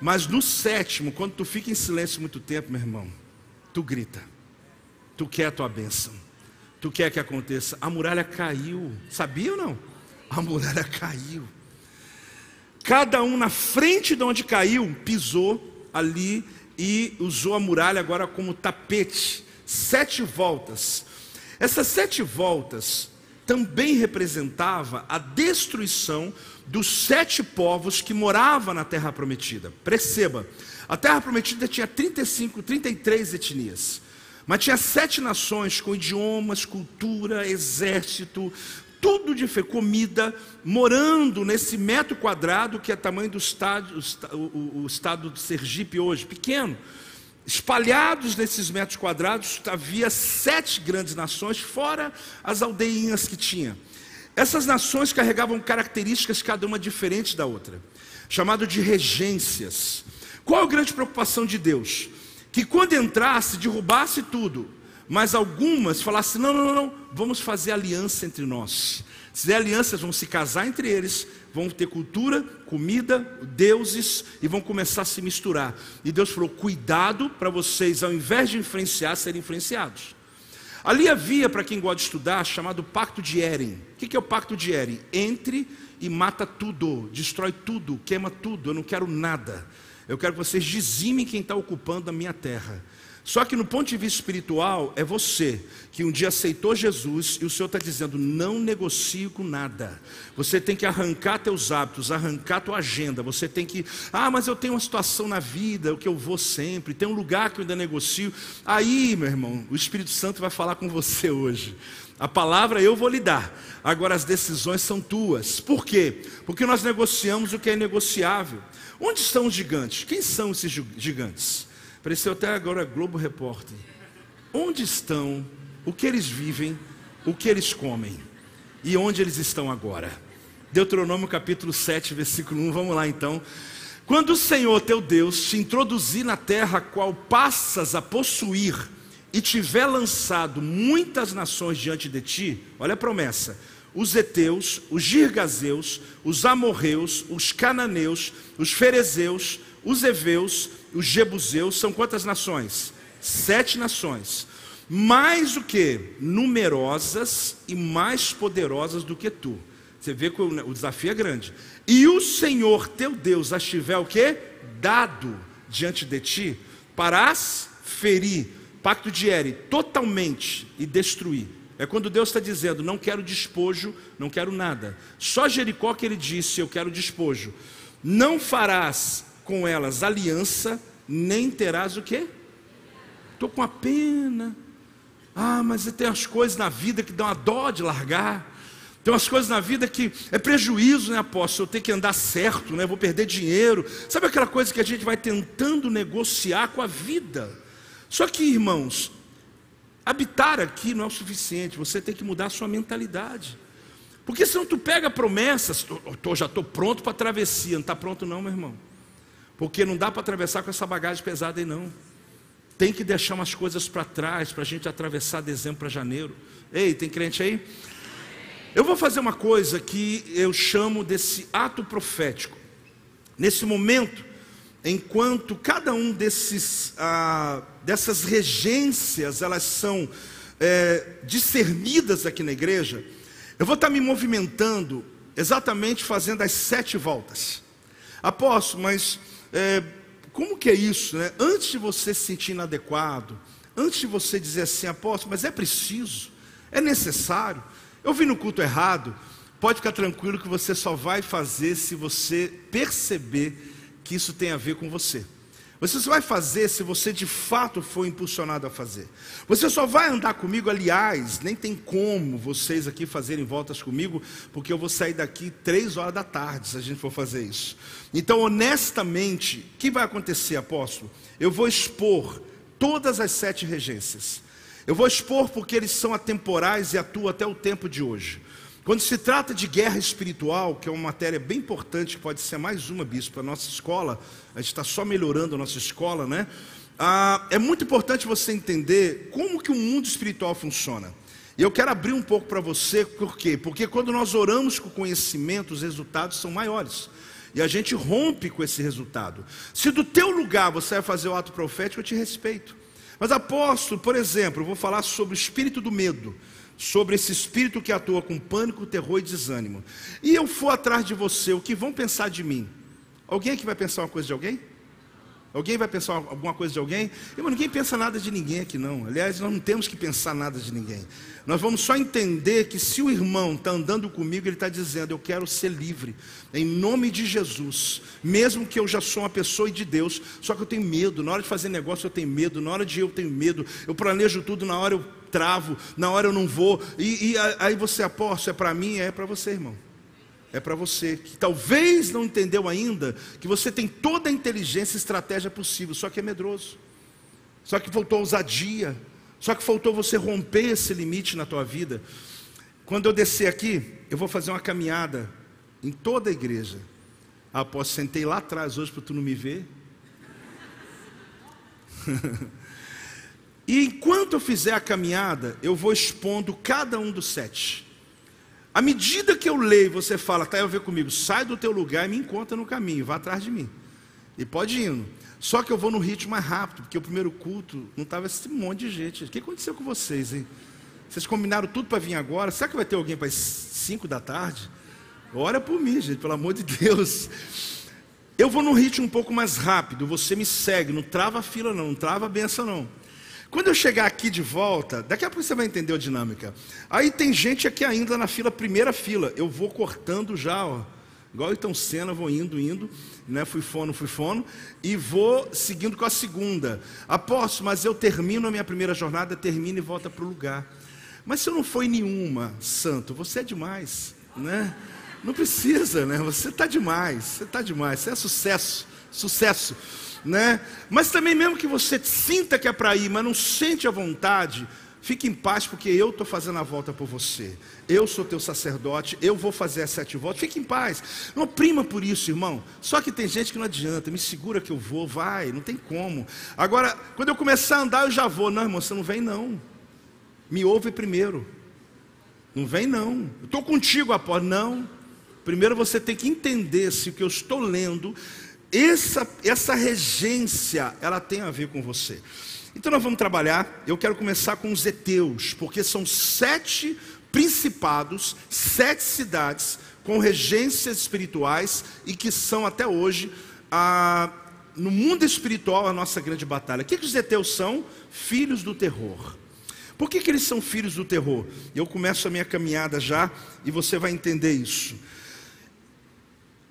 Mas no sétimo, quando tu fica em silêncio muito tempo, meu irmão, tu grita, tu quer a tua bênção tu quer que aconteça? A muralha caiu. Sabia ou não? A muralha caiu. Cada um na frente de onde caiu, pisou ali e usou a muralha agora como tapete. Sete voltas. Essas sete voltas também representava a destruição dos sete povos que moravam na terra prometida. Perceba, a terra prometida tinha 35, 33 etnias. Mas tinha sete nações com idiomas, cultura, exército, tudo de comida, morando nesse metro quadrado que é tamanho do estado, o, o estado de Sergipe hoje, pequeno. Espalhados nesses metros quadrados havia sete grandes nações, fora as aldeinhas que tinha. Essas nações carregavam características, cada uma diferente da outra, chamado de regências. Qual a grande preocupação de Deus? que quando entrasse, derrubasse tudo, mas algumas falassem: não, não, não, vamos fazer aliança entre nós. Se fizer alianças, vão se casar entre eles, vão ter cultura, comida, deuses e vão começar a se misturar. E Deus falou: cuidado para vocês, ao invés de influenciar, serem influenciados. Ali havia, para quem gosta de estudar, chamado Pacto de Eren. O que é o Pacto de Eren? Entre e mata tudo, destrói tudo, queima tudo, eu não quero nada. Eu quero que vocês dizimem quem está ocupando a minha terra. Só que no ponto de vista espiritual, é você que um dia aceitou Jesus e o Senhor está dizendo: não negocie com nada. Você tem que arrancar teus hábitos, arrancar tua agenda. Você tem que, ah, mas eu tenho uma situação na vida, o que eu vou sempre, tem um lugar que eu ainda negocio. Aí, meu irmão, o Espírito Santo vai falar com você hoje. A palavra eu vou lhe dar, agora as decisões são tuas. Por quê? Porque nós negociamos o que é negociável. Onde estão os gigantes? Quem são esses gigantes? Apareceu até agora Globo Repórter. Onde estão? O que eles vivem? O que eles comem? E onde eles estão agora? Deuteronômio capítulo 7, versículo 1. Vamos lá então. Quando o Senhor teu Deus te introduzir na terra qual passas a possuir, e tiver lançado muitas nações diante de ti, olha a promessa: os Eteus, os Girgazeus, os Amorreus, os Cananeus, os Ferezeus, os Eveus, os Jebuseus, são quantas nações? Sete nações. Mais o que? Numerosas e mais poderosas do que tu. Você vê que o desafio é grande. E o Senhor teu Deus as tiver o quê? Dado diante de ti para as ferir, pacto de Eri, totalmente e destruir. É quando Deus está dizendo: não quero despojo, não quero nada. Só Jericó que ele disse: eu quero despojo. Não farás com elas aliança, nem terás o quê? Estou com a pena. Ah, mas tem as coisas na vida que dão a dó de largar. Tem umas coisas na vida que é prejuízo, né, apóstolo? Eu tenho que andar certo, né? Vou perder dinheiro. Sabe aquela coisa que a gente vai tentando negociar com a vida? Só que, irmãos, habitar aqui não é o suficiente. Você tem que mudar a sua mentalidade. Porque senão tu pega promessas, tô, tô, já estou pronto para a travessia. Não está pronto não, meu irmão. Porque não dá para atravessar com essa bagagem pesada aí não. Tem que deixar umas coisas para trás para a gente atravessar dezembro para janeiro. Ei, tem crente aí? Eu vou fazer uma coisa que eu chamo desse ato profético. Nesse momento, enquanto cada um desses, ah, dessas regências elas são é, discernidas aqui na igreja, eu vou estar me movimentando exatamente fazendo as sete voltas. Apóstolo, mas é, como que é isso, né? Antes de você se sentir inadequado, antes de você dizer assim, apóstolo, mas é preciso, é necessário. Eu vim no culto errado, pode ficar tranquilo que você só vai fazer se você perceber que isso tem a ver com você. Você só vai fazer se você de fato for impulsionado a fazer. Você só vai andar comigo, aliás, nem tem como vocês aqui fazerem voltas comigo, porque eu vou sair daqui três horas da tarde se a gente for fazer isso. Então, honestamente, o que vai acontecer, apóstolo? Eu vou expor todas as sete regências. Eu vou expor porque eles são atemporais e atuam até o tempo de hoje. Quando se trata de guerra espiritual, que é uma matéria bem importante, que pode ser mais uma, bispo, a nossa escola, a gente está só melhorando a nossa escola, né? Ah, é muito importante você entender como que o mundo espiritual funciona. E eu quero abrir um pouco para você, por quê? Porque quando nós oramos com conhecimento, os resultados são maiores. E a gente rompe com esse resultado. Se do teu lugar você vai fazer o ato profético, eu te respeito. Mas apóstolo, por exemplo, eu vou falar sobre o espírito do medo sobre esse espírito que atua com pânico, terror e desânimo, e eu for atrás de você, o que vão pensar de mim? Alguém aqui vai pensar uma coisa de alguém? Alguém vai pensar alguma coisa de alguém? Irmão, ninguém pensa nada de ninguém aqui não. Aliás, nós não temos que pensar nada de ninguém. Nós vamos só entender que se o irmão está andando comigo, ele está dizendo: Eu quero ser livre, em nome de Jesus. Mesmo que eu já sou uma pessoa de Deus, só que eu tenho medo. Na hora de fazer negócio, eu tenho medo. Na hora de eu tenho medo. Eu planejo tudo, na hora eu travo, na hora eu não vou. E, e aí você aposta, é para mim, é para você, irmão. É para você que talvez não entendeu ainda que você tem toda a inteligência e estratégia possível, só que é medroso. Só que faltou ousadia, só que faltou você romper esse limite na tua vida. Quando eu descer aqui, eu vou fazer uma caminhada em toda a igreja. Ah, sentei lá atrás hoje para tu não me ver. E enquanto eu fizer a caminhada, eu vou expondo cada um dos sete. À medida que eu leio, você fala, tá, eu ver comigo, sai do teu lugar e me encontra no caminho, vá atrás de mim. E pode ir. Só que eu vou no ritmo mais rápido, porque o primeiro culto não estava esse monte de gente. O que aconteceu com vocês, hein? Vocês combinaram tudo para vir agora? Será que vai ter alguém para as 5 da tarde? Ora por mim, gente, pelo amor de Deus. Eu vou no ritmo um pouco mais rápido, você me segue, não trava a fila não, não trava a benção não. Quando eu chegar aqui de volta, daqui a pouco você vai entender a dinâmica. Aí tem gente aqui ainda na fila, primeira fila. Eu vou cortando já, ó. Igual então cena, vou indo, indo, né? Fui fono, fui fono, e vou seguindo com a segunda. Aposto, mas eu termino a minha primeira jornada, termino e volta para o lugar. Mas se eu não foi nenhuma, santo, você é demais, né? Não precisa, né? Você está demais, você está demais, você é sucesso, sucesso né? Mas também mesmo que você sinta que é para ir, mas não sente a vontade, fique em paz, porque eu estou fazendo a volta por você. Eu sou teu sacerdote, eu vou fazer as sete voltas. Fique em paz. Não oprima por isso, irmão. Só que tem gente que não adianta. Me segura que eu vou, vai, não tem como. Agora, quando eu começar a andar, eu já vou. Não, irmão, você não vem não. Me ouve primeiro. Não vem não. Estou contigo após. Não. Primeiro você tem que entender se o que eu estou lendo essa, essa regência, ela tem a ver com você. Então nós vamos trabalhar, eu quero começar com os heteus, porque são sete principados, sete cidades com regências espirituais e que são até hoje, a, no mundo espiritual, a nossa grande batalha. O que, que os heteus são? Filhos do terror. Por que, que eles são filhos do terror? Eu começo a minha caminhada já e você vai entender isso.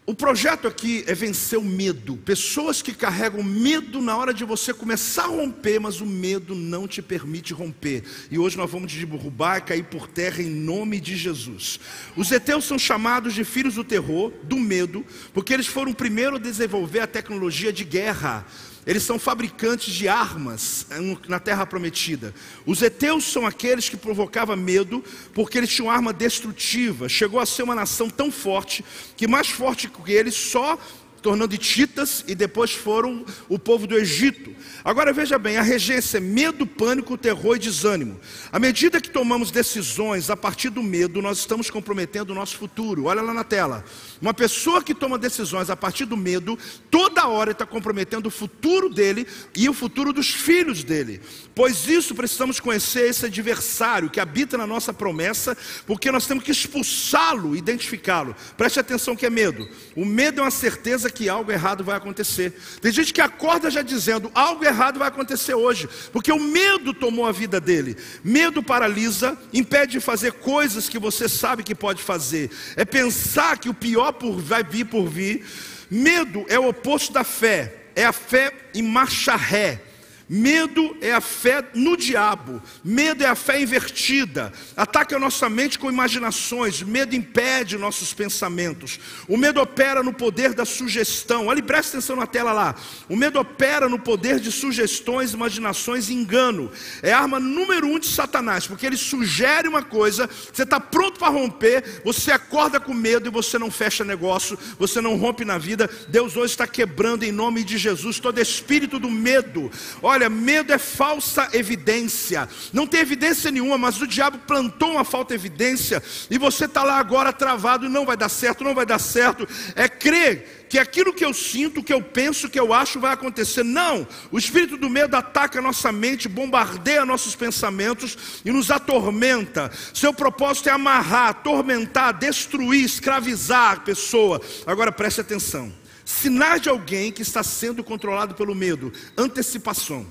O projeto aqui é vencer o medo. Pessoas que carregam medo na hora de você começar a romper, mas o medo não te permite romper. E hoje nós vamos derrubar e cair por terra em nome de Jesus. Os heteus são chamados de filhos do terror, do medo, porque eles foram o primeiro a desenvolver a tecnologia de guerra. Eles são fabricantes de armas na terra prometida. Os heteus são aqueles que provocavam medo, porque eles tinham arma destrutiva. Chegou a ser uma nação tão forte que mais forte que eles só tornando titas e depois foram o povo do Egito. Agora veja bem, a regência é medo, pânico, terror e desânimo. À medida que tomamos decisões a partir do medo, nós estamos comprometendo o nosso futuro. Olha lá na tela. Uma pessoa que toma decisões a partir do medo, toda hora está comprometendo o futuro dele e o futuro dos filhos dele. Pois isso precisamos conhecer esse adversário que habita na nossa promessa, porque nós temos que expulsá-lo, identificá-lo. Preste atenção que é medo. O medo é uma certeza que algo errado vai acontecer. Tem gente que acorda já dizendo: algo errado vai acontecer hoje, porque o medo tomou a vida dele. Medo paralisa, impede de fazer coisas que você sabe que pode fazer. É pensar que o pior por, vai vir por vir. Medo é o oposto da fé, é a fé em marcha ré. Medo é a fé no diabo, medo é a fé invertida, ataca a nossa mente com imaginações, medo impede nossos pensamentos, o medo opera no poder da sugestão, olha, presta atenção na tela lá, o medo opera no poder de sugestões, imaginações e engano, é a arma número um de Satanás, porque ele sugere uma coisa, você está pronto para romper, você acorda com medo e você não fecha negócio, você não rompe na vida, Deus hoje está quebrando em nome de Jesus todo espírito do medo, olha, Olha, medo é falsa evidência. Não tem evidência nenhuma, mas o diabo plantou uma falta de evidência e você está lá agora travado não vai dar certo, não vai dar certo. É crer que aquilo que eu sinto, que eu penso, que eu acho vai acontecer. Não, o espírito do medo ataca a nossa mente, bombardeia nossos pensamentos e nos atormenta. Seu propósito é amarrar, atormentar, destruir, escravizar a pessoa. Agora preste atenção. Sinais de alguém que está sendo controlado pelo medo. Antecipação.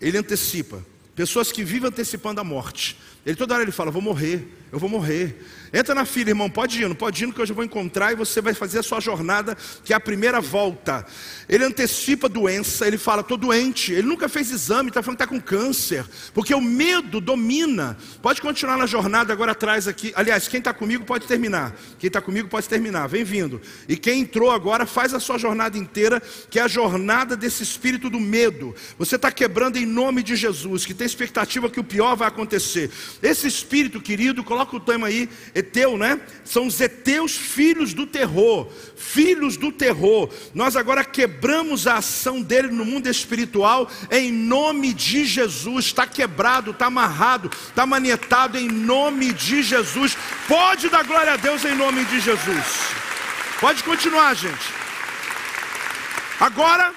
Ele antecipa. Pessoas que vivem antecipando a morte. Ele toda hora ele fala: Vou morrer, eu vou morrer. Entra na fila, irmão, pode ir, não pode ir, que eu já vou encontrar e você vai fazer a sua jornada, que é a primeira volta. Ele antecipa a doença, ele fala: Estou doente. Ele nunca fez exame, está falando que está com câncer, porque o medo domina. Pode continuar na jornada agora atrás aqui. Aliás, quem está comigo pode terminar. Quem está comigo pode terminar, vem vindo. E quem entrou agora, faz a sua jornada inteira, que é a jornada desse espírito do medo. Você está quebrando em nome de Jesus, que tem expectativa que o pior vai acontecer. Esse espírito, querido, coloca o tema aí, Eteu, né? São os Eteus, filhos do terror, filhos do terror. Nós agora quebramos a ação dele no mundo espiritual, em nome de Jesus. Está quebrado, está amarrado, está manietado, em nome de Jesus. Pode dar glória a Deus em nome de Jesus. Pode continuar, gente. Agora,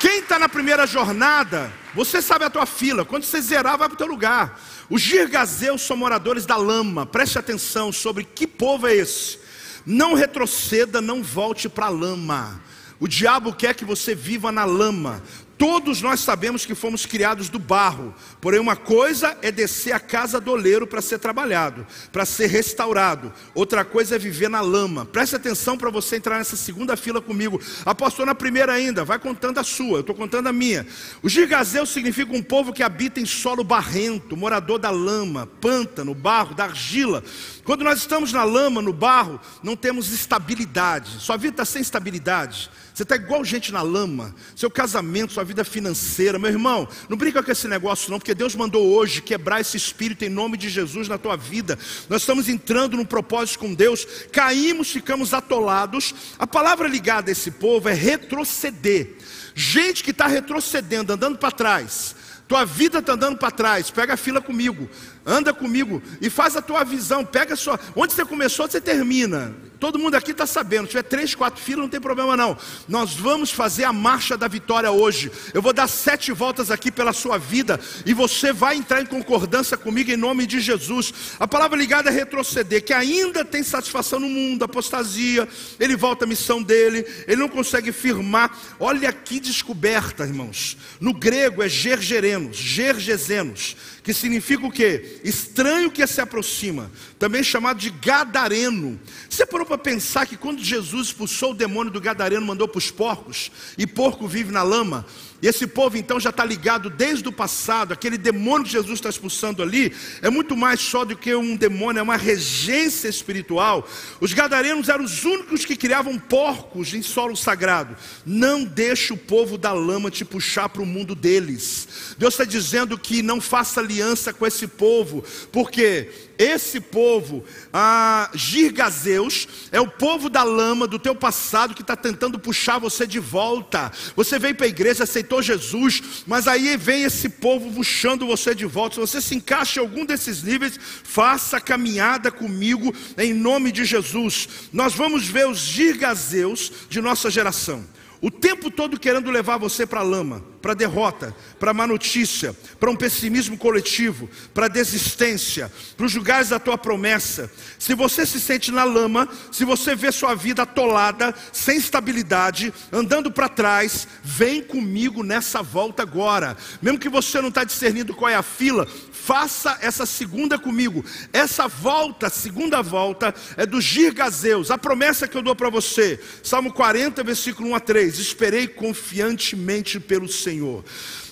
quem está na primeira jornada, você sabe a tua fila. Quando você zerar, vai para o teu lugar. Os girgazeus são moradores da lama. Preste atenção sobre que povo é esse. Não retroceda, não volte para a lama. O diabo quer que você viva na lama. Todos nós sabemos que fomos criados do barro, porém, uma coisa é descer a casa do oleiro para ser trabalhado, para ser restaurado, outra coisa é viver na lama. Preste atenção para você entrar nessa segunda fila comigo. Apostou na primeira ainda, vai contando a sua, eu estou contando a minha. O Girgazeu significa um povo que habita em solo barrento, morador da lama, pântano, barro, da argila. Quando nós estamos na lama, no barro, não temos estabilidade, sua vida está sem estabilidade. Você está igual gente na lama, seu casamento, sua vida financeira, meu irmão, não brinca com esse negócio não, porque Deus mandou hoje quebrar esse espírito em nome de Jesus na tua vida. Nós estamos entrando num propósito com Deus, caímos, ficamos atolados. A palavra ligada a esse povo é retroceder. Gente que está retrocedendo, andando para trás. Tua vida está andando para trás, pega a fila comigo. Anda comigo e faz a tua visão. Pega a sua. Onde você começou, você termina. Todo mundo aqui está sabendo. Se tiver três, quatro filas, não tem problema não. Nós vamos fazer a marcha da vitória hoje. Eu vou dar sete voltas aqui pela sua vida e você vai entrar em concordância comigo em nome de Jesus. A palavra ligada é retroceder, que ainda tem satisfação no mundo, apostasia. Ele volta à missão dele. Ele não consegue firmar. Olha que descoberta, irmãos. No grego é gergerenos, gergesenos que significa o quê? Estranho que se aproxima, também chamado de gadareno. Você parou para pensar que quando Jesus expulsou o demônio do gadareno, mandou para os porcos, e porco vive na lama, e esse povo então já está ligado desde o passado, aquele demônio que Jesus está expulsando ali, é muito mais só do que um demônio, é uma regência espiritual. Os gadarenos eram os únicos que criavam porcos em solo sagrado. Não deixe o povo da lama te puxar para o mundo deles. Deus está dizendo que não faça aliança com esse povo, porque esse povo, a Girgazeus, é o povo da lama do teu passado que está tentando puxar você de volta. Você veio para a igreja, aceitou Jesus, mas aí vem esse povo puxando você de volta. Se você se encaixa em algum desses níveis, faça a caminhada comigo em nome de Jesus. Nós vamos ver os Girgazeus de nossa geração. O tempo todo querendo levar você para a lama, para derrota, para má notícia, para um pessimismo coletivo, para desistência, para os lugares da tua promessa. Se você se sente na lama, se você vê sua vida atolada, sem estabilidade, andando para trás, vem comigo nessa volta agora. Mesmo que você não está discernindo qual é a fila, faça essa segunda comigo. Essa volta, segunda volta, é dos Girgazeus. A promessa que eu dou para você, Salmo 40, versículo 1 a 3: Esperei confiantemente pelo Senhor.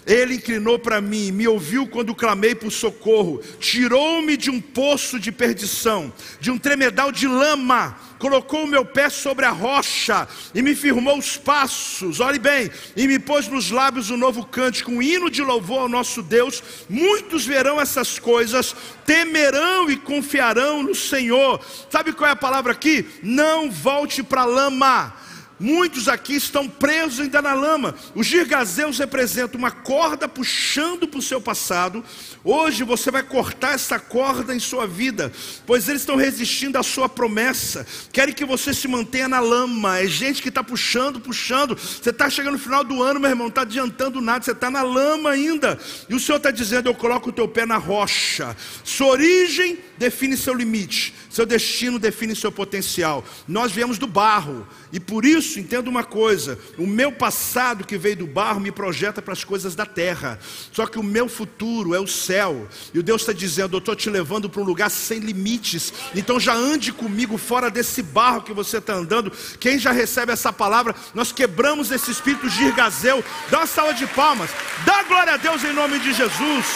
Ele inclinou para mim, me ouviu quando clamei por socorro, tirou-me de um poço de perdição, de um tremedal de lama, colocou o meu pé sobre a rocha e me firmou os passos. Olhe bem, e me pôs nos lábios um novo cântico, um hino de louvor ao nosso Deus. Muitos verão essas coisas, temerão e confiarão no Senhor. Sabe qual é a palavra aqui? Não volte para lama Muitos aqui estão presos ainda na lama. Os girgazeus representam uma corda puxando para o seu passado. Hoje você vai cortar essa corda em sua vida, pois eles estão resistindo à sua promessa. Querem que você se mantenha na lama. É gente que está puxando, puxando. Você está chegando no final do ano, meu irmão, não está adiantando nada. Você está na lama ainda. E o Senhor está dizendo: Eu coloco o teu pé na rocha. Sua origem define seu limite. Seu destino define seu potencial. Nós viemos do barro. E por isso, entenda uma coisa: o meu passado que veio do barro me projeta para as coisas da terra. Só que o meu futuro é o céu. E o Deus está dizendo: Eu estou te levando para um lugar sem limites. Então já ande comigo fora desse barro que você está andando. Quem já recebe essa palavra, nós quebramos esse espírito de irgazeu. Dá uma salva de palmas. Dá glória a Deus em nome de Jesus.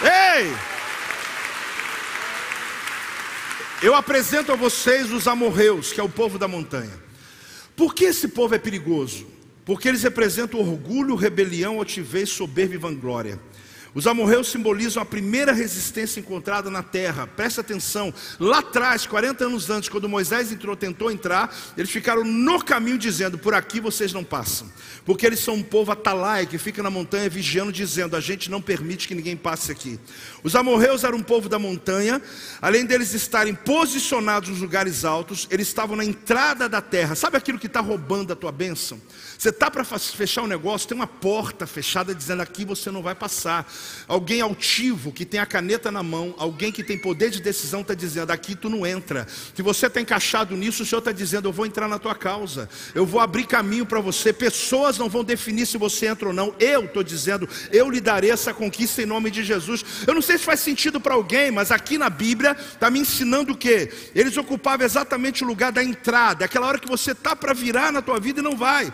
Ei! Eu apresento a vocês os amorreus, que é o povo da montanha. Por que esse povo é perigoso? Porque eles representam orgulho, rebelião, altivez, soberba e vanglória. Os amorreus simbolizam a primeira resistência encontrada na terra. Presta atenção. Lá atrás, 40 anos antes, quando Moisés entrou, tentou entrar, eles ficaram no caminho dizendo: Por aqui vocês não passam. Porque eles são um povo atalaia que fica na montanha vigiando, dizendo: A gente não permite que ninguém passe aqui. Os amorreus eram um povo da montanha. Além deles estarem posicionados nos lugares altos, eles estavam na entrada da terra. Sabe aquilo que está roubando a tua bênção? Você está para fechar um negócio, tem uma porta fechada dizendo aqui você não vai passar. Alguém altivo que tem a caneta na mão, alguém que tem poder de decisão está dizendo aqui tu não entra. Se você está encaixado nisso, o Senhor está dizendo eu vou entrar na tua causa, eu vou abrir caminho para você. Pessoas não vão definir se você entra ou não. Eu estou dizendo, eu lhe darei essa conquista em nome de Jesus. Eu não sei se faz sentido para alguém, mas aqui na Bíblia está me ensinando o que? Eles ocupavam exatamente o lugar da entrada, aquela hora que você está para virar na tua vida e não vai.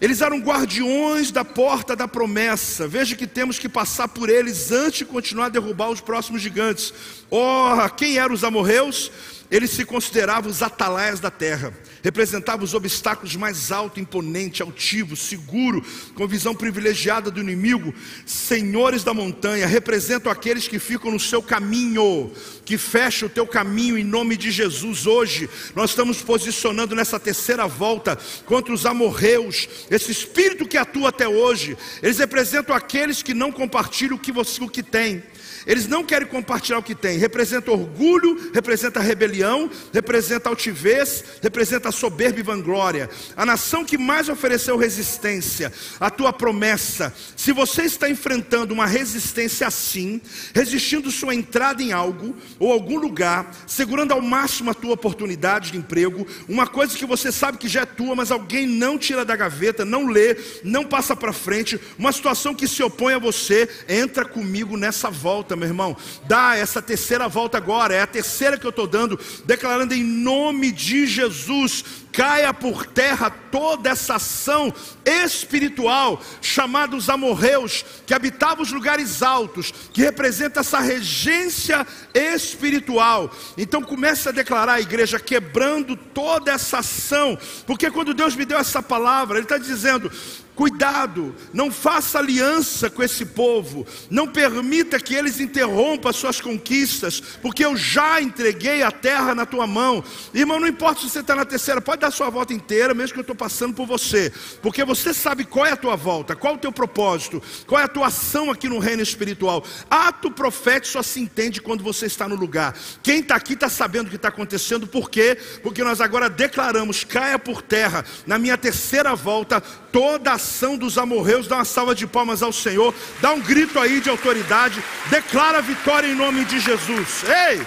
Eles eram guardiões da porta da promessa. Veja que temos que passar por eles antes de continuar a derrubar os próximos gigantes. Oh, quem eram os amorreus? Eles se consideravam os atalaias da terra, representavam os obstáculos mais alto, imponente, altivo, seguro, com visão privilegiada do inimigo, senhores da montanha, representam aqueles que ficam no seu caminho, que fecha o teu caminho em nome de Jesus. Hoje nós estamos posicionando nessa terceira volta contra os amorreus, esse espírito que atua até hoje. Eles representam aqueles que não compartilham o que você o que tem. Eles não querem compartilhar o que têm. Representa orgulho, representa rebelião, representa altivez, representa soberba e vanglória. A nação que mais ofereceu resistência à tua promessa. Se você está enfrentando uma resistência assim, resistindo sua entrada em algo ou algum lugar, segurando ao máximo a tua oportunidade de emprego, uma coisa que você sabe que já é tua, mas alguém não tira da gaveta, não lê, não passa para frente, uma situação que se opõe a você, entra comigo nessa volta, meu irmão. Dá essa terceira volta agora, é a terceira que eu estou dando, declarando em nome de Jesus caia por terra toda essa ação espiritual, chamados amorreus, que habitavam os lugares altos, que representa essa regência espiritual. Então comece a declarar a igreja, quebrando toda essa ação, porque quando Deus me deu essa palavra, Ele está dizendo: Cuidado, não faça aliança com esse povo, não permita que eles interrompam as suas conquistas, porque eu já entreguei a terra na tua mão. Irmão, não importa se você está na terceira, pode dar a sua volta inteira, mesmo que eu estou passando por você, porque você sabe qual é a tua volta, qual é o teu propósito, qual é a tua ação aqui no reino espiritual. Ato profético só se entende quando você está no lugar. Quem está aqui está sabendo o que está acontecendo, por quê? Porque nós agora declaramos: caia por terra, na minha terceira volta, toda a nação dos amorreus, dá uma salva de palmas ao Senhor, dá um grito aí de autoridade, declara vitória em nome de Jesus. Ei!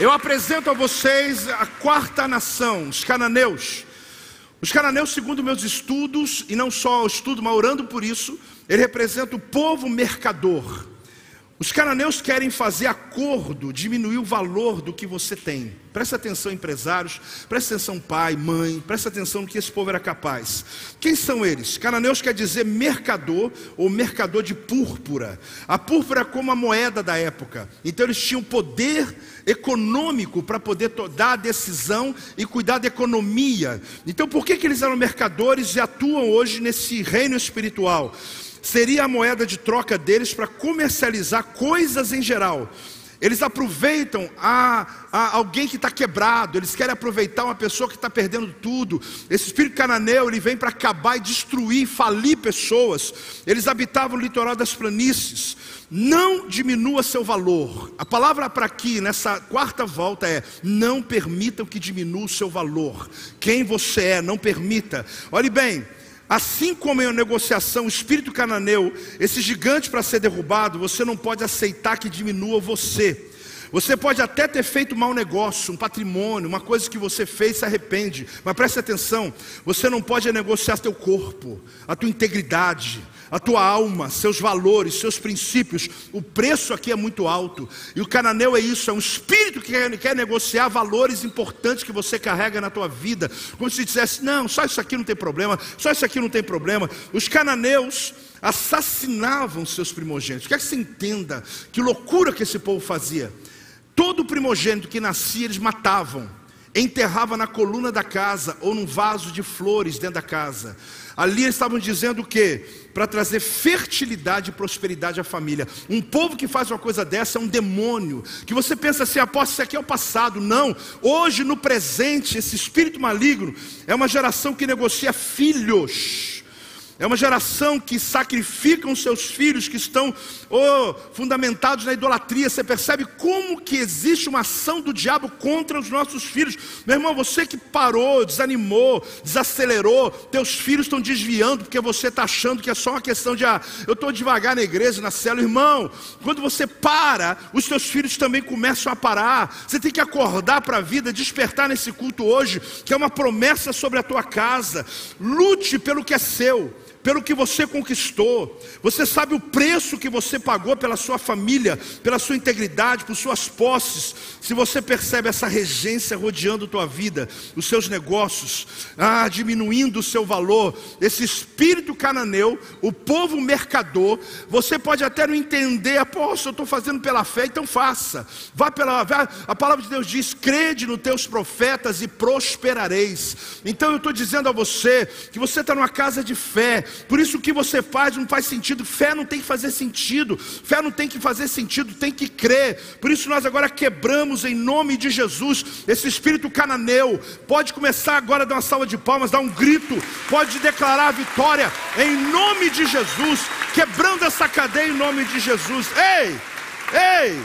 Eu apresento a vocês a quarta nação, os cananeus. Os cananeus, segundo meus estudos, e não só o estudo, mas orando por isso, ele representa o povo mercador. Os cananeus querem fazer acordo, diminuir o valor do que você tem. Presta atenção, empresários, presta atenção, pai, mãe, presta atenção no que esse povo era capaz. Quem são eles? Cananeus quer dizer mercador ou mercador de púrpura. A púrpura é como a moeda da época. Então eles tinham poder econômico para poder dar a decisão e cuidar da economia. Então por que, que eles eram mercadores e atuam hoje nesse reino espiritual? Seria a moeda de troca deles para comercializar coisas em geral. Eles aproveitam a, a alguém que está quebrado, eles querem aproveitar uma pessoa que está perdendo tudo. Esse espírito cananeu ele vem para acabar e destruir, falir pessoas. Eles habitavam o litoral das planícies. Não diminua seu valor. A palavra para aqui, nessa quarta volta, é: não permitam que diminua o seu valor. Quem você é, não permita. Olhe bem. Assim como em uma negociação, o espírito cananeu, esse gigante para ser derrubado, você não pode aceitar que diminua você. Você pode até ter feito um mau negócio, um patrimônio, uma coisa que você fez se arrepende, mas preste atenção: você não pode negociar teu corpo, a tua integridade, a tua alma, seus valores, seus princípios. O preço aqui é muito alto. E o cananeu é isso, é um espírito que quer, negociar valores importantes que você carrega na tua vida. Como se dissesse: não, só isso aqui não tem problema, só isso aqui não tem problema. Os cananeus assassinavam seus primogênitos. Quer que você entenda que loucura que esse povo fazia. Todo primogênito que nascia, eles matavam, enterrava na coluna da casa ou num vaso de flores dentro da casa. Ali estavam dizendo o quê? Para trazer fertilidade e prosperidade à família. Um povo que faz uma coisa dessa é um demônio. Que você pensa assim, após isso aqui é o passado. Não. Hoje, no presente, esse espírito maligno é uma geração que negocia filhos é uma geração que sacrificam seus filhos que estão oh, fundamentados na idolatria. Você percebe como que existe uma ação do diabo contra os nossos filhos. Meu irmão, você que parou, desanimou, desacelerou, teus filhos estão desviando porque você está achando que é só uma questão de ah, eu estou devagar na igreja, na célula. Irmão, quando você para, os teus filhos também começam a parar. Você tem que acordar para a vida, despertar nesse culto hoje, que é uma promessa sobre a tua casa. Lute pelo que é seu pelo que você conquistou. Você sabe o preço que você pagou pela sua família, pela sua integridade, por suas posses. Se você percebe essa regência rodeando tua vida, os seus negócios, ah, diminuindo o seu valor, esse espírito cananeu, o povo mercador, você pode até não entender, apóstolo, eu estou fazendo pela fé, então faça. Vá pela vá, a palavra de Deus diz: crede nos teus profetas e prosperareis. Então eu estou dizendo a você que você está numa casa de fé, por isso o que você faz não faz sentido. Fé não tem que fazer sentido. Fé não tem que fazer sentido, tem que crer. Por isso nós agora quebramos em nome de Jesus esse espírito cananeu. Pode começar agora a dar uma salva de palmas, dar um grito, pode declarar a vitória em nome de Jesus. quebrando essa cadeia em nome de Jesus. Ei, ei,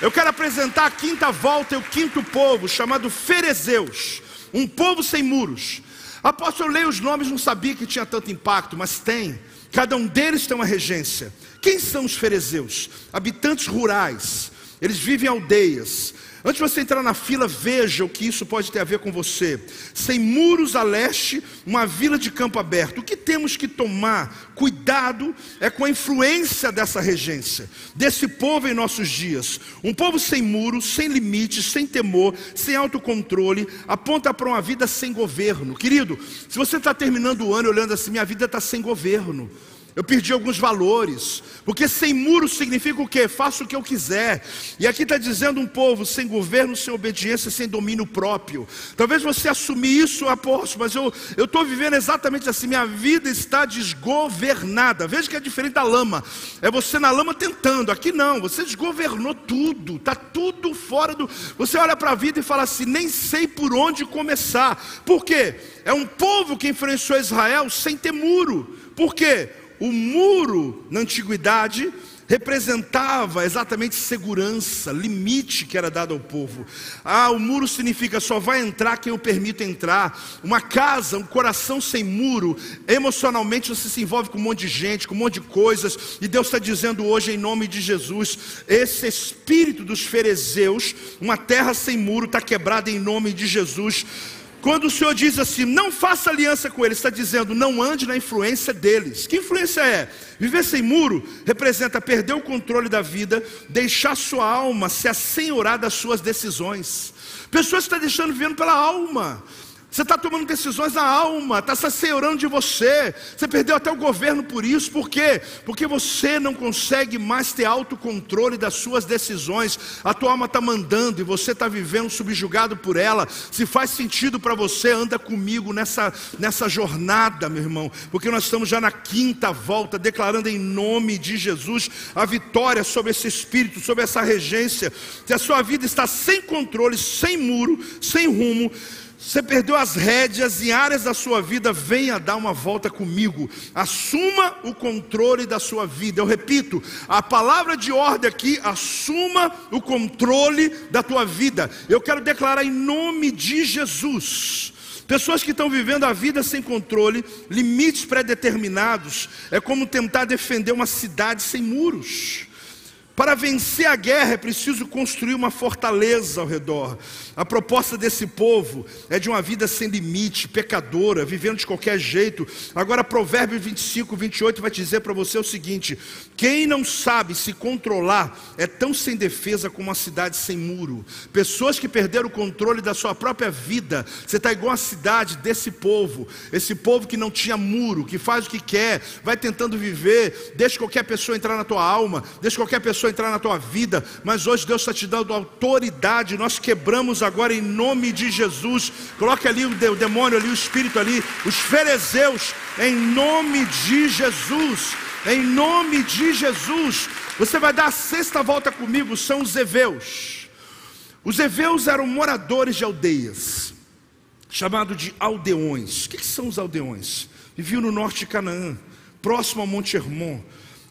eu quero apresentar a quinta volta e o quinto povo, chamado Ferezeus, um povo sem muros. Apóstolo, eu leio os nomes, não sabia que tinha tanto impacto, mas tem. Cada um deles tem uma regência. Quem são os ferezeus? Habitantes rurais. Eles vivem em aldeias. Antes de você entrar na fila, veja o que isso pode ter a ver com você. Sem muros a leste, uma vila de campo aberto. O que temos que tomar cuidado é com a influência dessa regência, desse povo em nossos dias. Um povo sem muros, sem limites, sem temor, sem autocontrole, aponta para uma vida sem governo. Querido, se você está terminando o ano olhando assim, minha vida está sem governo. Eu perdi alguns valores, porque sem muro significa o quê? Faço o que eu quiser. E aqui está dizendo um povo sem governo, sem obediência, sem domínio próprio. Talvez você assumir isso, apóstolo, mas eu estou vivendo exatamente assim. Minha vida está desgovernada. Veja que é diferente da lama. É você na lama tentando. Aqui não, você desgovernou tudo. Está tudo fora do. Você olha para a vida e fala assim: nem sei por onde começar. Por quê? É um povo que influenciou Israel sem ter muro. Por quê? O muro na antiguidade representava exatamente segurança, limite que era dado ao povo. Ah, o muro significa só vai entrar quem eu permito entrar. Uma casa, um coração sem muro, emocionalmente você se envolve com um monte de gente, com um monte de coisas, e Deus está dizendo hoje, em nome de Jesus, esse espírito dos ferezeus, uma terra sem muro, está quebrada em nome de Jesus. Quando o Senhor diz assim, não faça aliança com eles, está dizendo, não ande na influência deles. Que influência é? Viver sem muro representa perder o controle da vida, deixar sua alma se assenhorar das suas decisões. Pessoas que estão deixando vivendo pela alma. Você está tomando decisões na alma, está se asseurando de você. Você perdeu até o governo por isso. Por quê? Porque você não consegue mais ter autocontrole das suas decisões. A tua alma está mandando e você está vivendo subjugado por ela. Se faz sentido para você, anda comigo nessa, nessa jornada, meu irmão. Porque nós estamos já na quinta volta, declarando em nome de Jesus a vitória sobre esse espírito, sobre essa regência. Se a sua vida está sem controle, sem muro, sem rumo você perdeu as rédeas em áreas da sua vida, venha dar uma volta comigo. Assuma o controle da sua vida. Eu repito, a palavra de ordem aqui, assuma o controle da tua vida. Eu quero declarar em nome de Jesus. Pessoas que estão vivendo a vida sem controle, limites pré-determinados, é como tentar defender uma cidade sem muros. Para vencer a guerra é preciso construir uma fortaleza ao redor. A proposta desse povo é de uma vida sem limite, pecadora, vivendo de qualquer jeito. Agora, Provérbios 25, 28 vai dizer para você o seguinte: quem não sabe se controlar é tão sem defesa como uma cidade sem muro. Pessoas que perderam o controle da sua própria vida. Você está igual a cidade desse povo, esse povo que não tinha muro, que faz o que quer, vai tentando viver, deixa qualquer pessoa entrar na tua alma, deixa qualquer pessoa entrar na tua vida. Mas hoje Deus está te dando autoridade. Nós quebramos agora em nome de Jesus. Coloque ali o demônio ali, o espírito ali, os ferezeus, em nome de Jesus. Em nome de Jesus. Você vai dar a sexta volta comigo, são os Eveus. Os Eveus eram moradores de aldeias, chamado de aldeões. O que são os aldeões? Viviam no norte de Canaã, próximo ao Monte Hermon.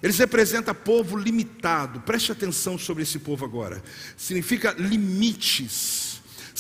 Eles representam povo limitado. Preste atenção sobre esse povo agora. Significa limites.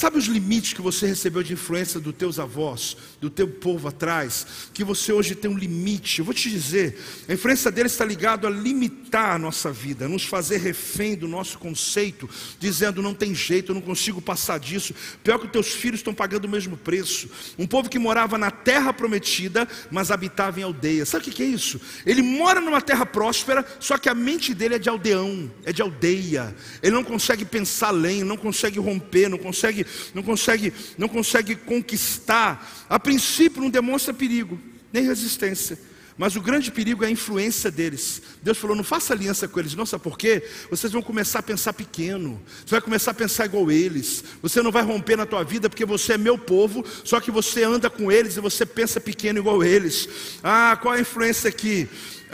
Sabe os limites que você recebeu de influência dos teus avós, do teu povo atrás, que você hoje tem um limite? Eu vou te dizer, a influência deles está ligada a limitar a nossa vida, a nos fazer refém do nosso conceito, dizendo não tem jeito, eu não consigo passar disso. Pior que os teus filhos estão pagando o mesmo preço. Um povo que morava na terra prometida, mas habitava em aldeia. Sabe o que é isso? Ele mora numa terra próspera, só que a mente dele é de aldeão, é de aldeia. Ele não consegue pensar além, não consegue romper, não consegue não consegue, não consegue conquistar. A princípio não demonstra perigo, nem resistência. Mas o grande perigo é a influência deles. Deus falou: não faça aliança com eles, não sabe por quê? Vocês vão começar a pensar pequeno, você vai começar a pensar igual eles. Você não vai romper na tua vida porque você é meu povo, só que você anda com eles e você pensa pequeno igual eles. Ah, qual a influência aqui?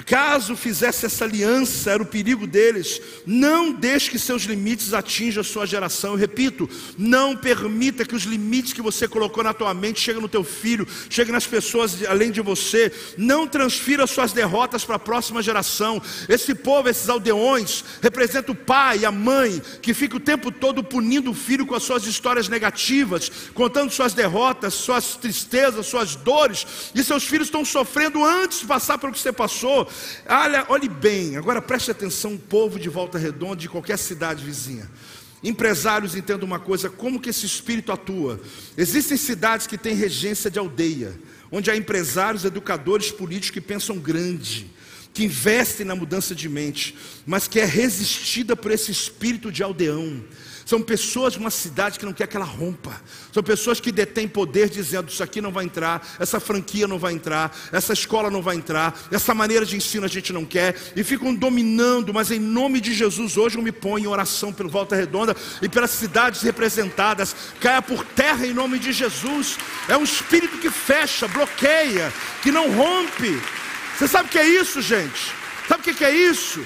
Caso fizesse essa aliança, era o perigo deles. Não deixe que seus limites atinjam a sua geração. Eu repito, não permita que os limites que você colocou na tua mente cheguem no teu filho, cheguem nas pessoas além de você. Não transfira suas derrotas para a próxima geração. Esse povo, esses aldeões, representa o pai a mãe que fica o tempo todo punindo o filho com as suas histórias negativas, contando suas derrotas, suas tristezas, suas dores, e seus filhos estão sofrendo antes de passar pelo que você passou. Olha, olhe bem, agora preste atenção, povo de volta redonda, de qualquer cidade vizinha. Empresários entendam uma coisa: como que esse espírito atua? Existem cidades que têm regência de aldeia, onde há empresários, educadores, políticos que pensam grande, que investem na mudança de mente, mas que é resistida por esse espírito de aldeão. São pessoas de uma cidade que não quer que ela rompa. São pessoas que detêm poder dizendo: Isso aqui não vai entrar, essa franquia não vai entrar, essa escola não vai entrar, essa maneira de ensino a gente não quer. E ficam dominando, mas em nome de Jesus, hoje eu me ponho em oração pelo Volta Redonda e pelas cidades representadas. Caia por terra em nome de Jesus. É um espírito que fecha, bloqueia, que não rompe. Você sabe o que é isso, gente? Sabe o que é isso?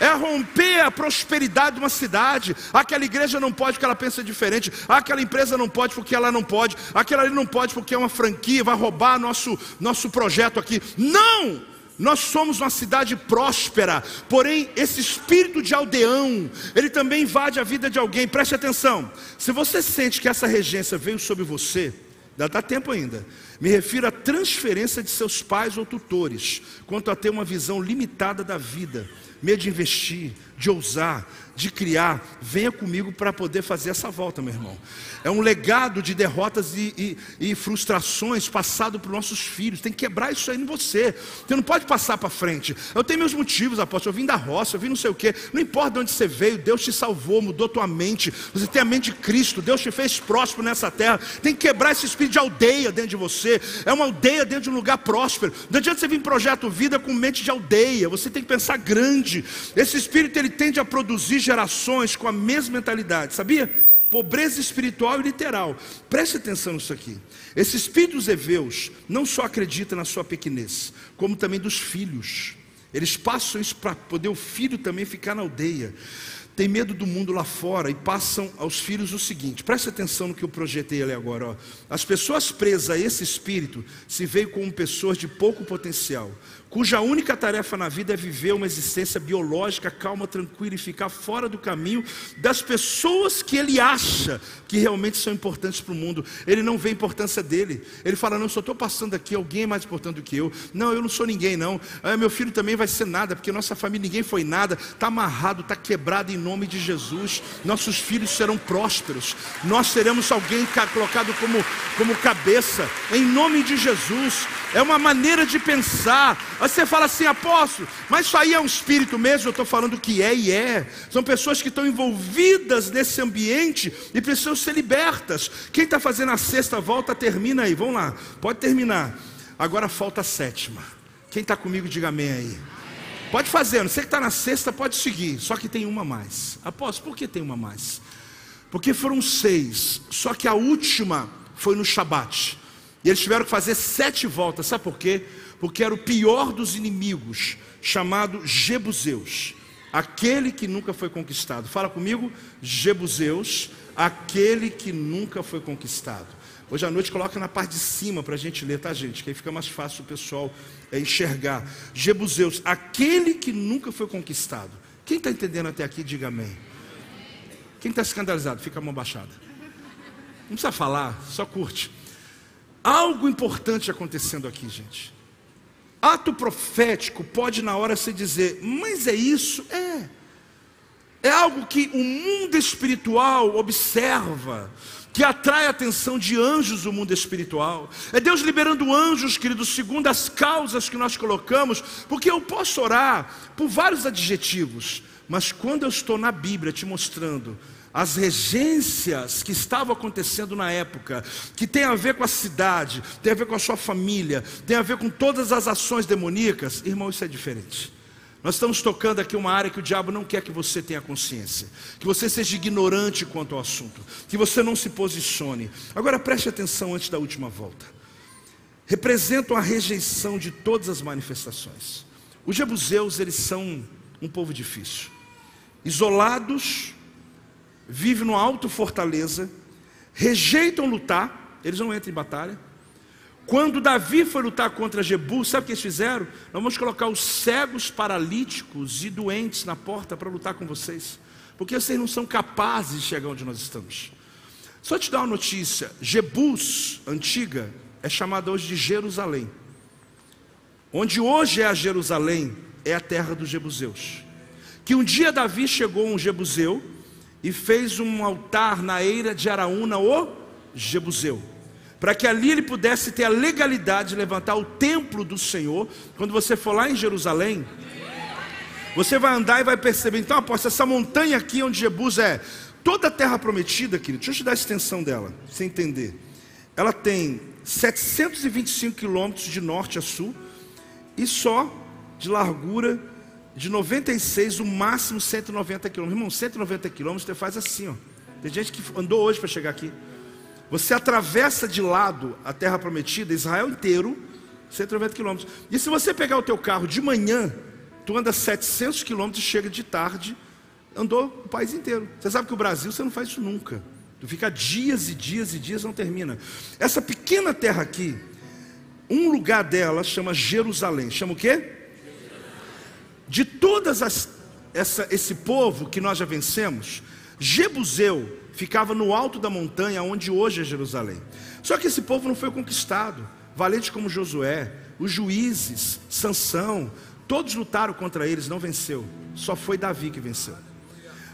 é romper a prosperidade de uma cidade. Aquela igreja não pode porque ela pensa diferente, aquela empresa não pode porque ela não pode, aquela ali não pode porque é uma franquia, vai roubar nosso, nosso projeto aqui. Não! Nós somos uma cidade próspera, porém esse espírito de aldeão, ele também invade a vida de alguém. Preste atenção. Se você sente que essa regência veio sobre você, dá, dá tempo ainda. Me refiro à transferência de seus pais ou tutores, quanto a ter uma visão limitada da vida medo de investir, de ousar, de criar, venha comigo para poder fazer essa volta, meu irmão. É um legado de derrotas e, e, e frustrações passado para os nossos filhos. Tem que quebrar isso aí em você. Você não pode passar para frente. Eu tenho meus motivos, apóstolo. Eu vim da roça, eu vim não sei o quê. Não importa de onde você veio, Deus te salvou, mudou tua mente. Você tem a mente de Cristo, Deus te fez próspero nessa terra. Tem que quebrar esse espírito de aldeia dentro de você. É uma aldeia dentro de um lugar próspero. Não adianta você vir em projeto vida com mente de aldeia. Você tem que pensar grande. Esse espírito ele tende a produzir gerações com a mesma mentalidade, sabia? Pobreza espiritual e literal. Preste atenção nisso aqui. Esse espírito dos heveus não só acredita na sua pequenez, como também dos filhos. Eles passam isso para poder o filho também ficar na aldeia. Tem medo do mundo lá fora e passam aos filhos o seguinte: preste atenção no que eu projetei ali agora. Ó. As pessoas presas a esse espírito se veem como pessoas de pouco potencial, cuja única tarefa na vida é viver uma existência biológica calma, tranquila e ficar fora do caminho das pessoas que ele acha que realmente são importantes para o mundo. Ele não vê a importância dele. Ele fala: Não, só estou passando aqui, alguém é mais importante do que eu. Não, eu não sou ninguém, não. Ah, meu filho também vai ser nada, porque nossa família ninguém foi nada. Está amarrado, está quebrado em nome de Jesus. Nossos filhos serão prósperos. Nós seremos alguém colocado como, como cabeça, em nome de Jesus. É uma maneira de pensar. Aí você fala assim, apóstolo, mas isso aí é um espírito mesmo, eu estou falando que é e é. São pessoas que estão envolvidas nesse ambiente e precisam ser libertas. Quem está fazendo a sexta volta, termina aí, vamos lá, pode terminar. Agora falta a sétima. Quem está comigo, diga amém aí. Pode fazer, você que está na sexta, pode seguir, só que tem uma mais. Apóstolo, por que tem uma mais? Porque foram seis, só que a última foi no Shabat. E eles tiveram que fazer sete voltas, sabe por quê? porque era o pior dos inimigos, chamado Jebuseus, aquele que nunca foi conquistado. Fala comigo, Jebuseus, aquele que nunca foi conquistado. Hoje à noite coloca na parte de cima para a gente ler, tá gente? Que aí fica mais fácil o pessoal é, enxergar. Jebuseus, aquele que nunca foi conquistado. Quem está entendendo até aqui, diga amém. Quem está escandalizado, fica a mão baixada. Não precisa falar, só curte. Algo importante acontecendo aqui, gente. Ato profético pode na hora se dizer, mas é isso? É. É algo que o mundo espiritual observa, que atrai a atenção de anjos do mundo espiritual. É Deus liberando anjos, queridos, segundo as causas que nós colocamos, porque eu posso orar por vários adjetivos, mas quando eu estou na Bíblia te mostrando as regências que estavam acontecendo na época, que tem a ver com a cidade, tem a ver com a sua família, tem a ver com todas as ações demoníacas, irmão, isso é diferente. Nós estamos tocando aqui uma área que o diabo não quer que você tenha consciência, que você seja ignorante quanto ao assunto, que você não se posicione. Agora preste atenção antes da última volta. Representam a rejeição de todas as manifestações. Os jebuseus, eles são um povo difícil. Isolados, vivem no alto fortaleza, rejeitam lutar, eles não entram em batalha. Quando Davi foi lutar contra Jebu, sabe o que eles fizeram? Nós vamos colocar os cegos, paralíticos e doentes na porta para lutar com vocês, porque vocês não são capazes de chegar onde nós estamos. Só te dar uma notícia: Jebus, antiga, é chamada hoje de Jerusalém. Onde hoje é a Jerusalém, é a terra dos Jebuseus. Que um dia Davi chegou um Jebuseu e fez um altar na eira de Araúna, o Jebuseu para que ali ele pudesse ter a legalidade de levantar o templo do Senhor. Quando você for lá em Jerusalém, você vai andar e vai perceber. Então, aposto, essa montanha aqui onde Jebus é, toda a terra prometida, querido, deixa eu te dar a extensão dela, para você entender. Ela tem 725 quilômetros de norte a sul e só de largura de 96, o máximo 190 quilômetros. Irmão, 190 quilômetros você faz assim, ó. Tem gente que andou hoje para chegar aqui. Você atravessa de lado a terra prometida, Israel inteiro, 190 quilômetros. E se você pegar o teu carro de manhã, tu anda 700 quilômetros e chega de tarde, andou o país inteiro. Você sabe que o Brasil você não faz isso nunca. Tu fica dias e dias e dias não termina. Essa pequena terra aqui, um lugar dela chama Jerusalém. Chama o quê? De todas as essa, esse povo que nós já vencemos, Jebuseu ficava no alto da montanha onde hoje é Jerusalém. Só que esse povo não foi conquistado. Valente como Josué, os juízes, Sansão, todos lutaram contra eles, não venceu. Só foi Davi que venceu.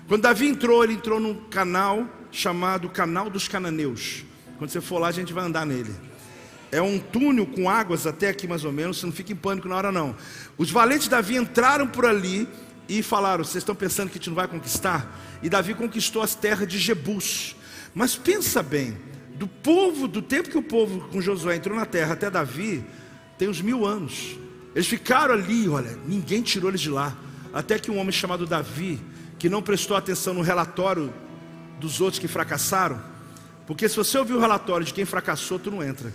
Quando Davi entrou, ele entrou num canal chamado Canal dos Cananeus. Quando você for lá, a gente vai andar nele. É um túnel com águas até aqui mais ou menos, você não fica em pânico na hora não. Os valentes de Davi entraram por ali e falaram: Vocês estão pensando que a gente não vai conquistar? E Davi conquistou as terras de Jebus. Mas pensa bem, do povo, do tempo que o povo com Josué entrou na terra até Davi, tem uns mil anos. Eles ficaram ali, olha, ninguém tirou eles de lá. Até que um homem chamado Davi, que não prestou atenção no relatório dos outros que fracassaram, porque se você ouvir o relatório de quem fracassou, tu não entra.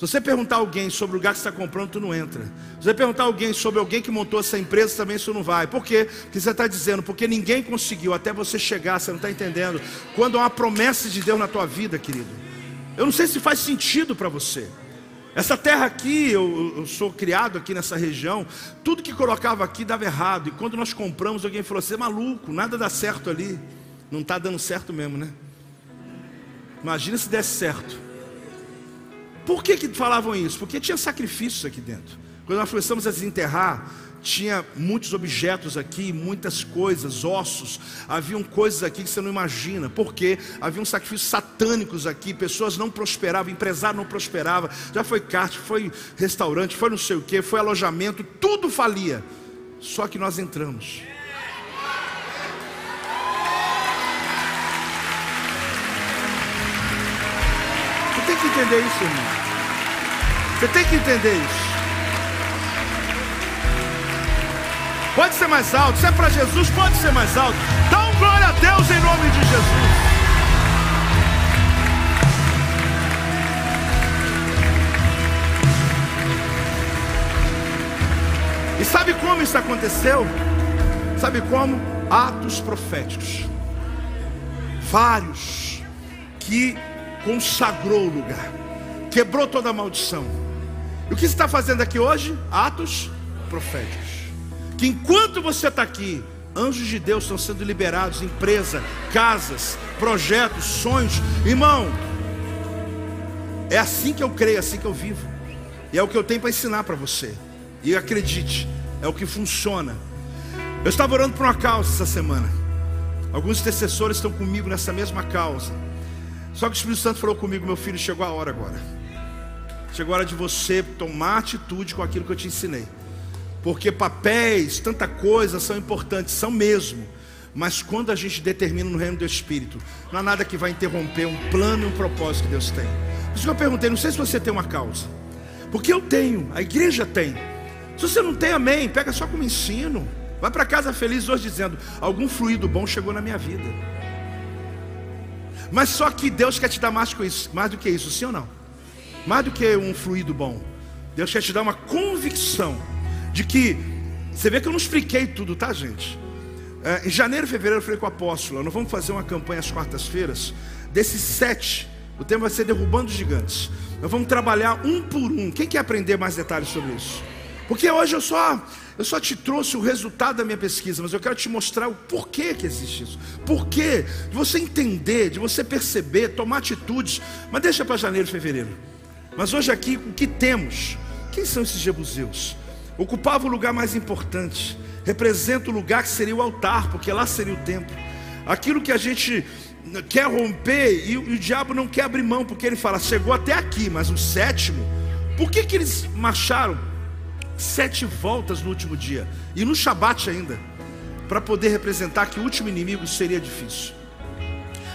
Se você perguntar alguém sobre o lugar que você está comprando, tu não entra. Se você perguntar alguém sobre alguém que montou essa empresa, também isso não vai. Por quê? Porque você está dizendo, porque ninguém conseguiu até você chegar, você não está entendendo. Quando há uma promessa de Deus na tua vida, querido. Eu não sei se faz sentido para você. Essa terra aqui, eu, eu, sou criado aqui nessa região, tudo que colocava aqui dava errado. E quando nós compramos, alguém falou: Você é maluco, nada dá certo ali. Não está dando certo mesmo, né? Imagina se desse certo. Por que, que falavam isso? Porque tinha sacrifícios aqui dentro. Quando nós começamos a desenterrar, tinha muitos objetos aqui, muitas coisas, ossos, haviam coisas aqui que você não imagina, porque haviam sacrifícios satânicos aqui, pessoas não prosperavam, empresário não prosperava, já foi kart, foi restaurante, foi não sei o que, foi alojamento, tudo falia. Só que nós entramos. Entender isso, irmão. Você tem que entender isso. Pode ser mais alto. Se é para Jesus, pode ser mais alto. Dá um glória a Deus em nome de Jesus. E sabe como isso aconteceu? Sabe como? Atos proféticos. Vários que consagrou o lugar, quebrou toda a maldição. E o que você está fazendo aqui hoje? Atos proféticos. Que enquanto você está aqui, anjos de Deus estão sendo liberados, empresa, casas, projetos, sonhos. Irmão, é assim que eu creio, é assim que eu vivo. E é o que eu tenho para ensinar para você. E acredite, é o que funciona. Eu estava orando por uma causa essa semana. Alguns intercessores estão comigo nessa mesma causa. Só que o Espírito Santo falou comigo, meu filho, chegou a hora agora. Chegou a hora de você tomar atitude com aquilo que eu te ensinei. Porque papéis, tanta coisa são importantes, são mesmo. Mas quando a gente determina no reino do Espírito, não há nada que vai interromper um plano e um propósito que Deus tem. Por isso que eu perguntei, não sei se você tem uma causa. Porque eu tenho, a igreja tem. Se você não tem, amém, pega só como ensino. Vai para casa feliz hoje dizendo: algum fluido bom chegou na minha vida. Mas só que Deus quer te dar mais, mais do que isso, sim ou não? Mais do que um fluido bom. Deus quer te dar uma convicção de que Você vê que eu não expliquei tudo, tá, gente? É, em janeiro e fevereiro eu falei com o apóstolo: nós vamos fazer uma campanha às quartas-feiras. Desses sete, o tema vai ser Derrubando Gigantes. Nós vamos trabalhar um por um. Quem quer aprender mais detalhes sobre isso? Porque hoje eu só, eu só te trouxe o resultado da minha pesquisa, mas eu quero te mostrar o porquê que existe isso. Porquê? De você entender, de você perceber, tomar atitudes. Mas deixa para janeiro fevereiro. Mas hoje aqui, o que temos? Quem são esses jebuseus? Ocupava o lugar mais importante. Representa o lugar que seria o altar, porque lá seria o templo. Aquilo que a gente quer romper e, o diabo não quer abrir mão, porque ele fala: chegou até aqui, mas o sétimo, por que, que eles marcharam sete voltas no último dia e no Shabat ainda, para poder representar que o último inimigo seria difícil?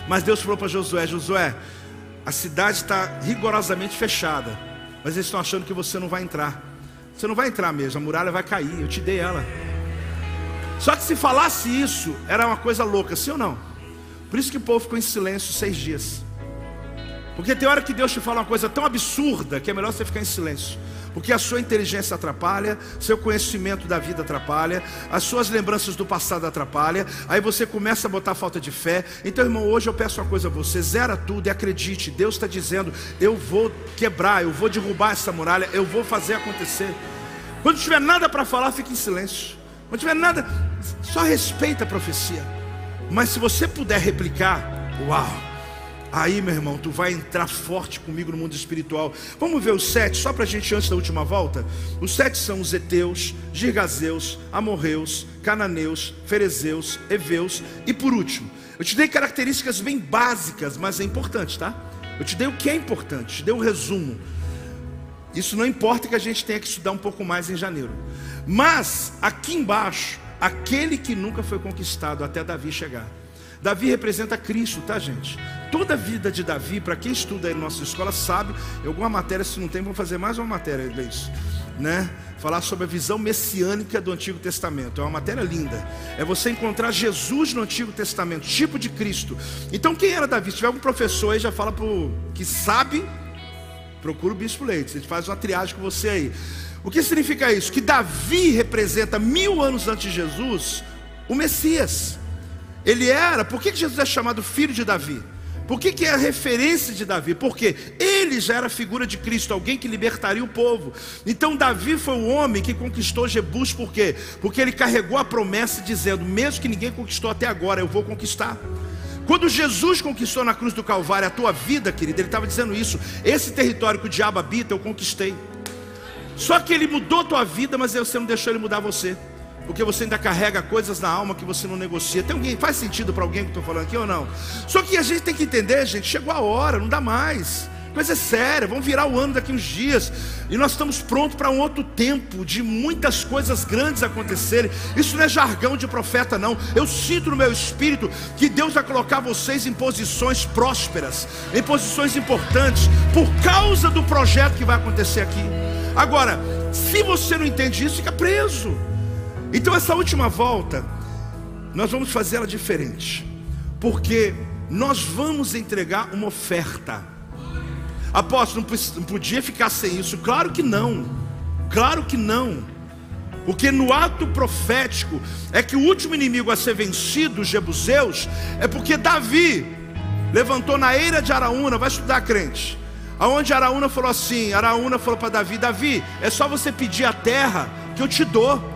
Mas Deus falou para Josué: Josué, a cidade está rigorosamente fechada, mas eles estão achando que você não vai entrar. Você não vai entrar mesmo, a muralha vai cair, eu te dei ela. Só que se falasse isso, era uma coisa louca, sim ou não? Por isso que o povo ficou em silêncio seis dias. Porque tem hora que Deus te fala uma coisa tão absurda que é melhor você ficar em silêncio. Porque a sua inteligência atrapalha, seu conhecimento da vida atrapalha, as suas lembranças do passado atrapalha, aí você começa a botar falta de fé. Então, irmão, hoje eu peço uma coisa a você: zera tudo e acredite. Deus está dizendo: eu vou quebrar, eu vou derrubar essa muralha, eu vou fazer acontecer. Quando tiver nada para falar, fique em silêncio. Quando tiver nada, só respeita a profecia. Mas se você puder replicar, uau! Aí, meu irmão, tu vai entrar forte comigo no mundo espiritual. Vamos ver os sete, só para a gente antes da última volta. Os sete são os Eteus, Girgazeus, Amorreus, Cananeus, Ferezeus, Eveus e por último. Eu te dei características bem básicas, mas é importante, tá? Eu te dei o que é importante, te dei o um resumo. Isso não importa que a gente tenha que estudar um pouco mais em janeiro. Mas aqui embaixo aquele que nunca foi conquistado até Davi chegar. Davi representa Cristo, tá, gente? Toda a vida de Davi, para quem estuda aí na nossa escola, sabe, alguma matéria, se não tem, vamos fazer mais uma matéria disso, né? Falar sobre a visão messiânica do Antigo Testamento. É uma matéria linda. É você encontrar Jesus no Antigo Testamento, tipo de Cristo. Então, quem era Davi? Se tiver algum professor aí, já fala pro que sabe, procura o Bispo Leite. Gente faz uma triagem com você aí. O que significa isso? Que Davi representa mil anos antes de Jesus o Messias. Ele era, por que Jesus é chamado filho de Davi? Por que, que é a referência de Davi? Porque ele já era figura de Cristo, alguém que libertaria o povo. Então Davi foi o homem que conquistou Jebus, por quê? Porque ele carregou a promessa dizendo: mesmo que ninguém conquistou até agora, eu vou conquistar. Quando Jesus conquistou na cruz do Calvário a tua vida, querida, ele estava dizendo isso: esse território que o diabo habita, eu conquistei. Só que ele mudou tua vida, mas você não deixou ele mudar você. Porque você ainda carrega coisas na alma que você não negocia. Tem alguém, faz sentido para alguém que estou falando aqui ou não? Só que a gente tem que entender, gente, chegou a hora, não dá mais. Coisa séria, vamos virar o ano daqui uns dias. E nós estamos prontos para um outro tempo de muitas coisas grandes acontecerem. Isso não é jargão de profeta, não. Eu sinto no meu espírito que Deus vai colocar vocês em posições prósperas, em posições importantes, por causa do projeto que vai acontecer aqui. Agora, se você não entende isso, fica preso. Então, essa última volta, nós vamos fazer ela diferente, porque nós vamos entregar uma oferta. Apóstolo, não podia ficar sem isso? Claro que não, claro que não. Porque no ato profético é que o último inimigo a ser vencido, os jebuseus, é porque Davi levantou na eira de Araúna, vai estudar crente Aonde Araúna falou assim: Araúna falou para Davi: Davi, é só você pedir a terra que eu te dou.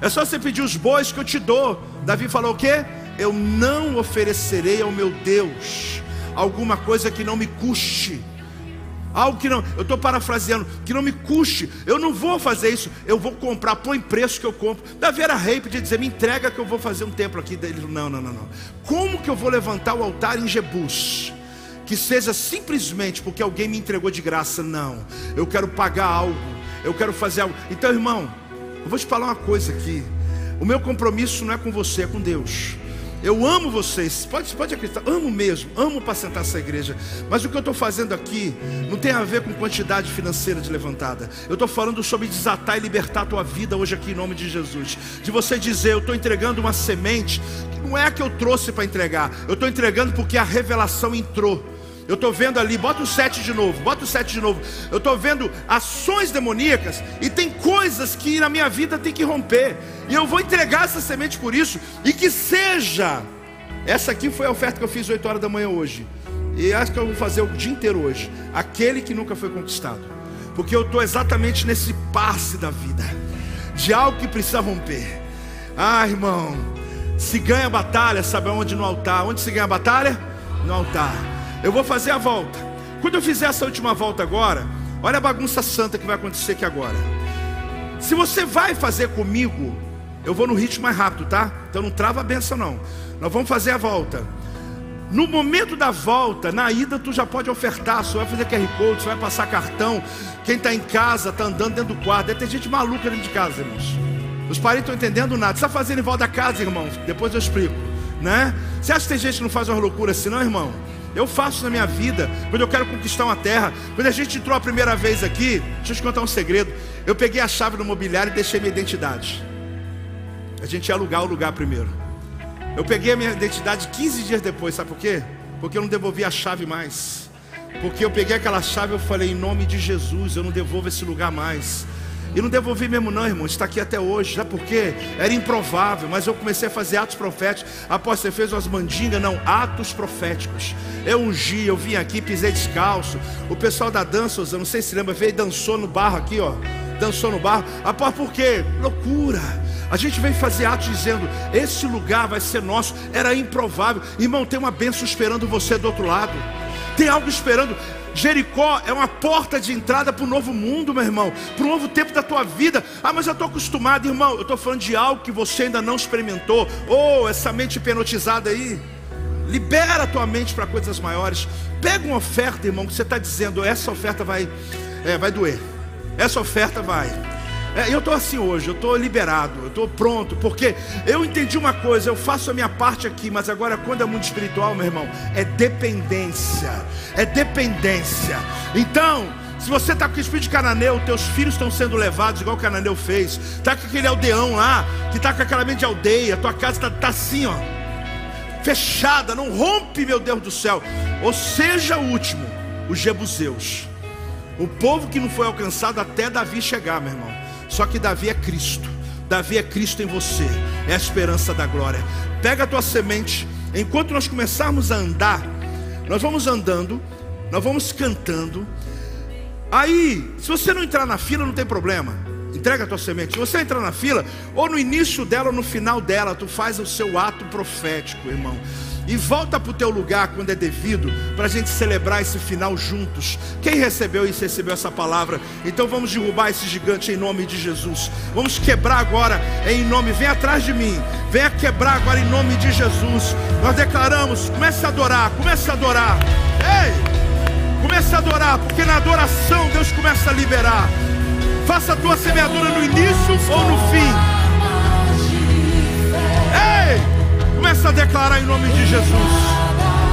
É só você pedir os bois que eu te dou. Davi falou o quê? Eu não oferecerei ao meu Deus alguma coisa que não me custe. Algo que não, eu estou parafraseando, que não me custe. Eu não vou fazer isso, eu vou comprar, põe preço que eu compro. Davi era rei, podia dizer, me entrega que eu vou fazer um templo aqui. Ele, não, não, não, não. Como que eu vou levantar o altar em Jebus? que seja simplesmente porque alguém me entregou de graça, não. Eu quero pagar algo, eu quero fazer algo. Então, irmão, eu vou te falar uma coisa aqui. O meu compromisso não é com você, é com Deus. Eu amo vocês, pode, pode acreditar, amo mesmo, amo pacentar essa igreja. Mas o que eu estou fazendo aqui não tem a ver com quantidade financeira de levantada. Eu estou falando sobre desatar e libertar a tua vida hoje aqui em nome de Jesus. De você dizer, eu estou entregando uma semente que não é a que eu trouxe para entregar, eu estou entregando porque a revelação entrou. Eu estou vendo ali, bota o 7 de novo, bota o 7 de novo. Eu estou vendo ações demoníacas e tem coisas que na minha vida tem que romper. E eu vou entregar essa semente por isso. E que seja. Essa aqui foi a oferta que eu fiz 8 horas da manhã hoje. E acho que eu vou fazer o dia inteiro hoje. Aquele que nunca foi conquistado. Porque eu estou exatamente nesse passe da vida. De algo que precisa romper. Ah, irmão. Se ganha batalha, sabe aonde? No altar. Onde se ganha batalha? No altar. Eu vou fazer a volta. Quando eu fizer essa última volta agora, olha a bagunça santa que vai acontecer aqui agora. Se você vai fazer comigo, eu vou no ritmo mais rápido, tá? Então não trava a benção não. Nós vamos fazer a volta. No momento da volta, na ida, tu já pode ofertar. Você vai fazer QR Code, você vai passar cartão. Quem está em casa, está andando dentro do quarto. Ter gente maluca dentro de casa, irmãos. Os parentes estão entendendo nada. Você está fazendo em volta da casa, irmãos? Depois eu explico. Né? Você acha que tem gente que não faz uma loucura assim, não, irmão? Eu faço na minha vida, quando eu quero conquistar uma terra. Quando a gente entrou a primeira vez aqui, deixa eu te contar um segredo. Eu peguei a chave do mobiliário e deixei minha identidade. A gente ia alugar o lugar primeiro. Eu peguei a minha identidade 15 dias depois, sabe por quê? Porque eu não devolvi a chave mais. Porque eu peguei aquela chave e falei, em nome de Jesus, eu não devolvo esse lugar mais. E não devolvi mesmo não, irmão. Está aqui até hoje. Sabe por quê? Era improvável, mas eu comecei a fazer atos proféticos. Após você fez umas mandingas, não, atos proféticos. Eu ungi, eu vim aqui, pisei descalço. O pessoal da dança, eu não sei se lembra, veio e dançou no barro aqui, ó. Dançou no barro. Após por quê? Loucura. A gente veio fazer atos dizendo: esse lugar vai ser nosso. Era improvável. Irmão, tem uma bênção esperando você do outro lado. Tem algo esperando. Jericó é uma porta de entrada para o novo mundo, meu irmão, para o novo tempo da tua vida. Ah, mas eu estou acostumado, irmão. Eu estou falando de algo que você ainda não experimentou. Oh, essa mente hipnotizada aí. Libera a tua mente para coisas maiores. Pega uma oferta, irmão, que você está dizendo: essa oferta vai, é, vai doer. Essa oferta vai. É, eu estou assim hoje, eu estou liberado, eu estou pronto, porque eu entendi uma coisa, eu faço a minha parte aqui, mas agora quando é mundo espiritual, meu irmão, é dependência, é dependência. Então, se você está com o espírito de cananeu, teus filhos estão sendo levados, igual o cananeu fez, está com aquele aldeão lá, que está com aquela mente de aldeia, tua casa está tá assim, ó, fechada, não rompe, meu Deus do céu. Ou seja, o último, os jebuseus, o povo que não foi alcançado até Davi chegar, meu irmão. Só que Davi é Cristo. Davi é Cristo em você. É a esperança da glória. Pega a tua semente. Enquanto nós começarmos a andar, nós vamos andando, nós vamos cantando. Aí, se você não entrar na fila, não tem problema. Entrega a tua semente. Se você entrar na fila, ou no início dela ou no final dela, tu faz o seu ato profético, irmão e volta para o teu lugar quando é devido, para a gente celebrar esse final juntos. Quem recebeu isso, recebeu essa palavra. Então vamos derrubar esse gigante em nome de Jesus. Vamos quebrar agora em nome. Vem atrás de mim. Venha quebrar agora em nome de Jesus. Nós declaramos. Comece a adorar. Comece a adorar. Ei! Comece a adorar, porque na adoração Deus começa a liberar. Faça a tua semeadura no início ou no fim. Começa a declarar em nome de Jesus.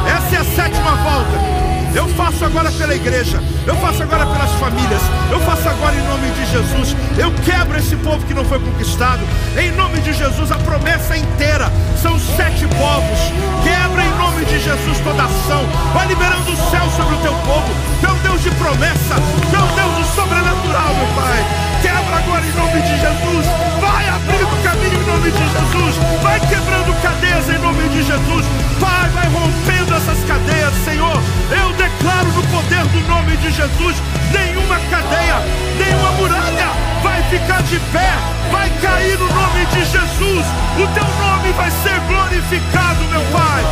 Essa é a sétima volta. Eu faço agora pela igreja. Eu faço agora pelas famílias. Eu faço agora em nome de Jesus. Eu quebro esse povo que não foi conquistado. Em nome de Jesus, a promessa inteira. São sete povos. Quebra em nome de Jesus toda ação. Vai liberando o céu sobre o teu povo. Um Deus de promessa. Um Deus do sobrenatural, meu Pai. Quebra agora em nome de Jesus. Vai abrindo caminho em nome de Jesus. Vai quebrando cadeias em nome de Jesus. Pai, vai rompendo essas cadeias, Senhor. Eu declaro no poder do nome de Jesus: nenhuma cadeia, nenhuma muralha vai ficar de pé, vai cair no nome de Jesus. O teu nome vai ser glorificado, meu Pai.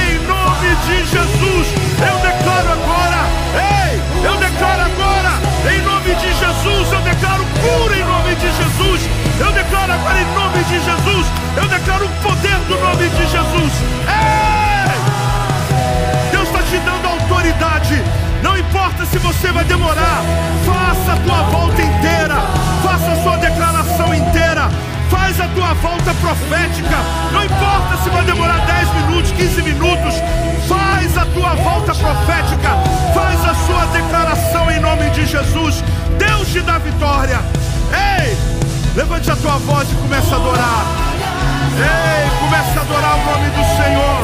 Em nome de Jesus, eu declaro agora, ei, eu declaro agora, de Jesus, eu declaro cura em nome de Jesus. Eu declaro agora em nome de Jesus, eu declaro o poder do nome de Jesus. Ei! te dando autoridade. Não importa se você vai demorar, faça a tua volta inteira, faça a sua declaração inteira, faz a tua volta profética. Não importa se vai demorar 10 minutos, 15 minutos, faz a tua volta profética, faz a sua declaração em nome de Jesus. Deus te dá vitória. Ei, levante a tua voz e comece a adorar. Ei, comece a adorar o nome do Senhor.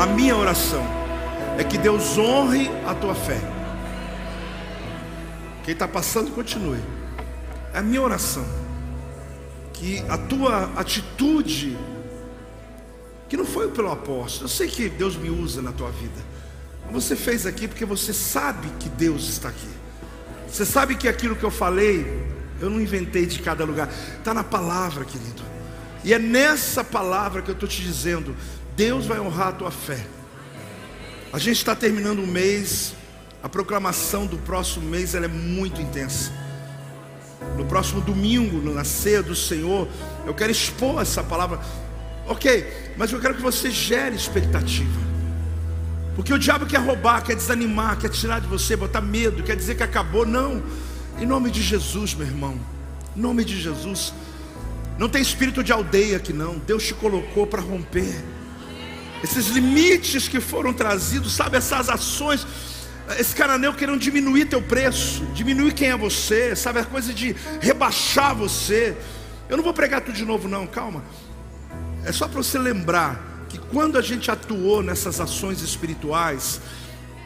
A minha oração é que Deus honre a tua fé. Quem está passando, continue. É a minha oração. Que a tua atitude, que não foi pelo apóstolo, eu sei que Deus me usa na tua vida. Você fez aqui porque você sabe que Deus está aqui. Você sabe que aquilo que eu falei, eu não inventei de cada lugar, está na palavra, querido. E é nessa palavra que eu estou te dizendo: Deus vai honrar a tua fé. A gente está terminando o mês, a proclamação do próximo mês ela é muito intensa. No próximo domingo, no nascer do Senhor, eu quero expor essa palavra. Ok, mas eu quero que você gere expectativa. Porque o diabo quer roubar, quer desanimar, quer tirar de você, botar medo, quer dizer que acabou. Não. Em nome de Jesus, meu irmão. Em nome de Jesus. Não tem espírito de aldeia aqui não. Deus te colocou para romper. Esses limites que foram trazidos, sabe, essas ações. Esse cananeu querendo diminuir teu preço, diminuir quem é você, sabe, a coisa de rebaixar você. Eu não vou pregar tudo de novo, não, calma. É só para você lembrar que quando a gente atuou nessas ações espirituais,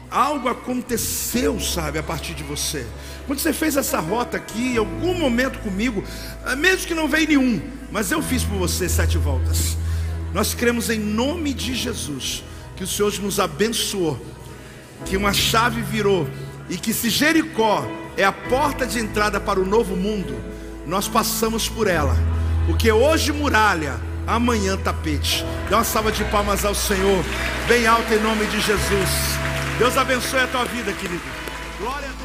algo aconteceu, sabe, a partir de você. Quando você fez essa rota aqui, em algum momento comigo, eh, mesmo que não veio nenhum, mas eu fiz por você sete voltas. Nós cremos em nome de Jesus que o Senhor nos abençoou, que uma chave virou e que se Jericó é a porta de entrada para o novo mundo, nós passamos por ela. Porque hoje muralha amanhã tapete. Dá uma salva de palmas ao Senhor, bem alto em nome de Jesus. Deus abençoe a tua vida, querido. Glória a Deus.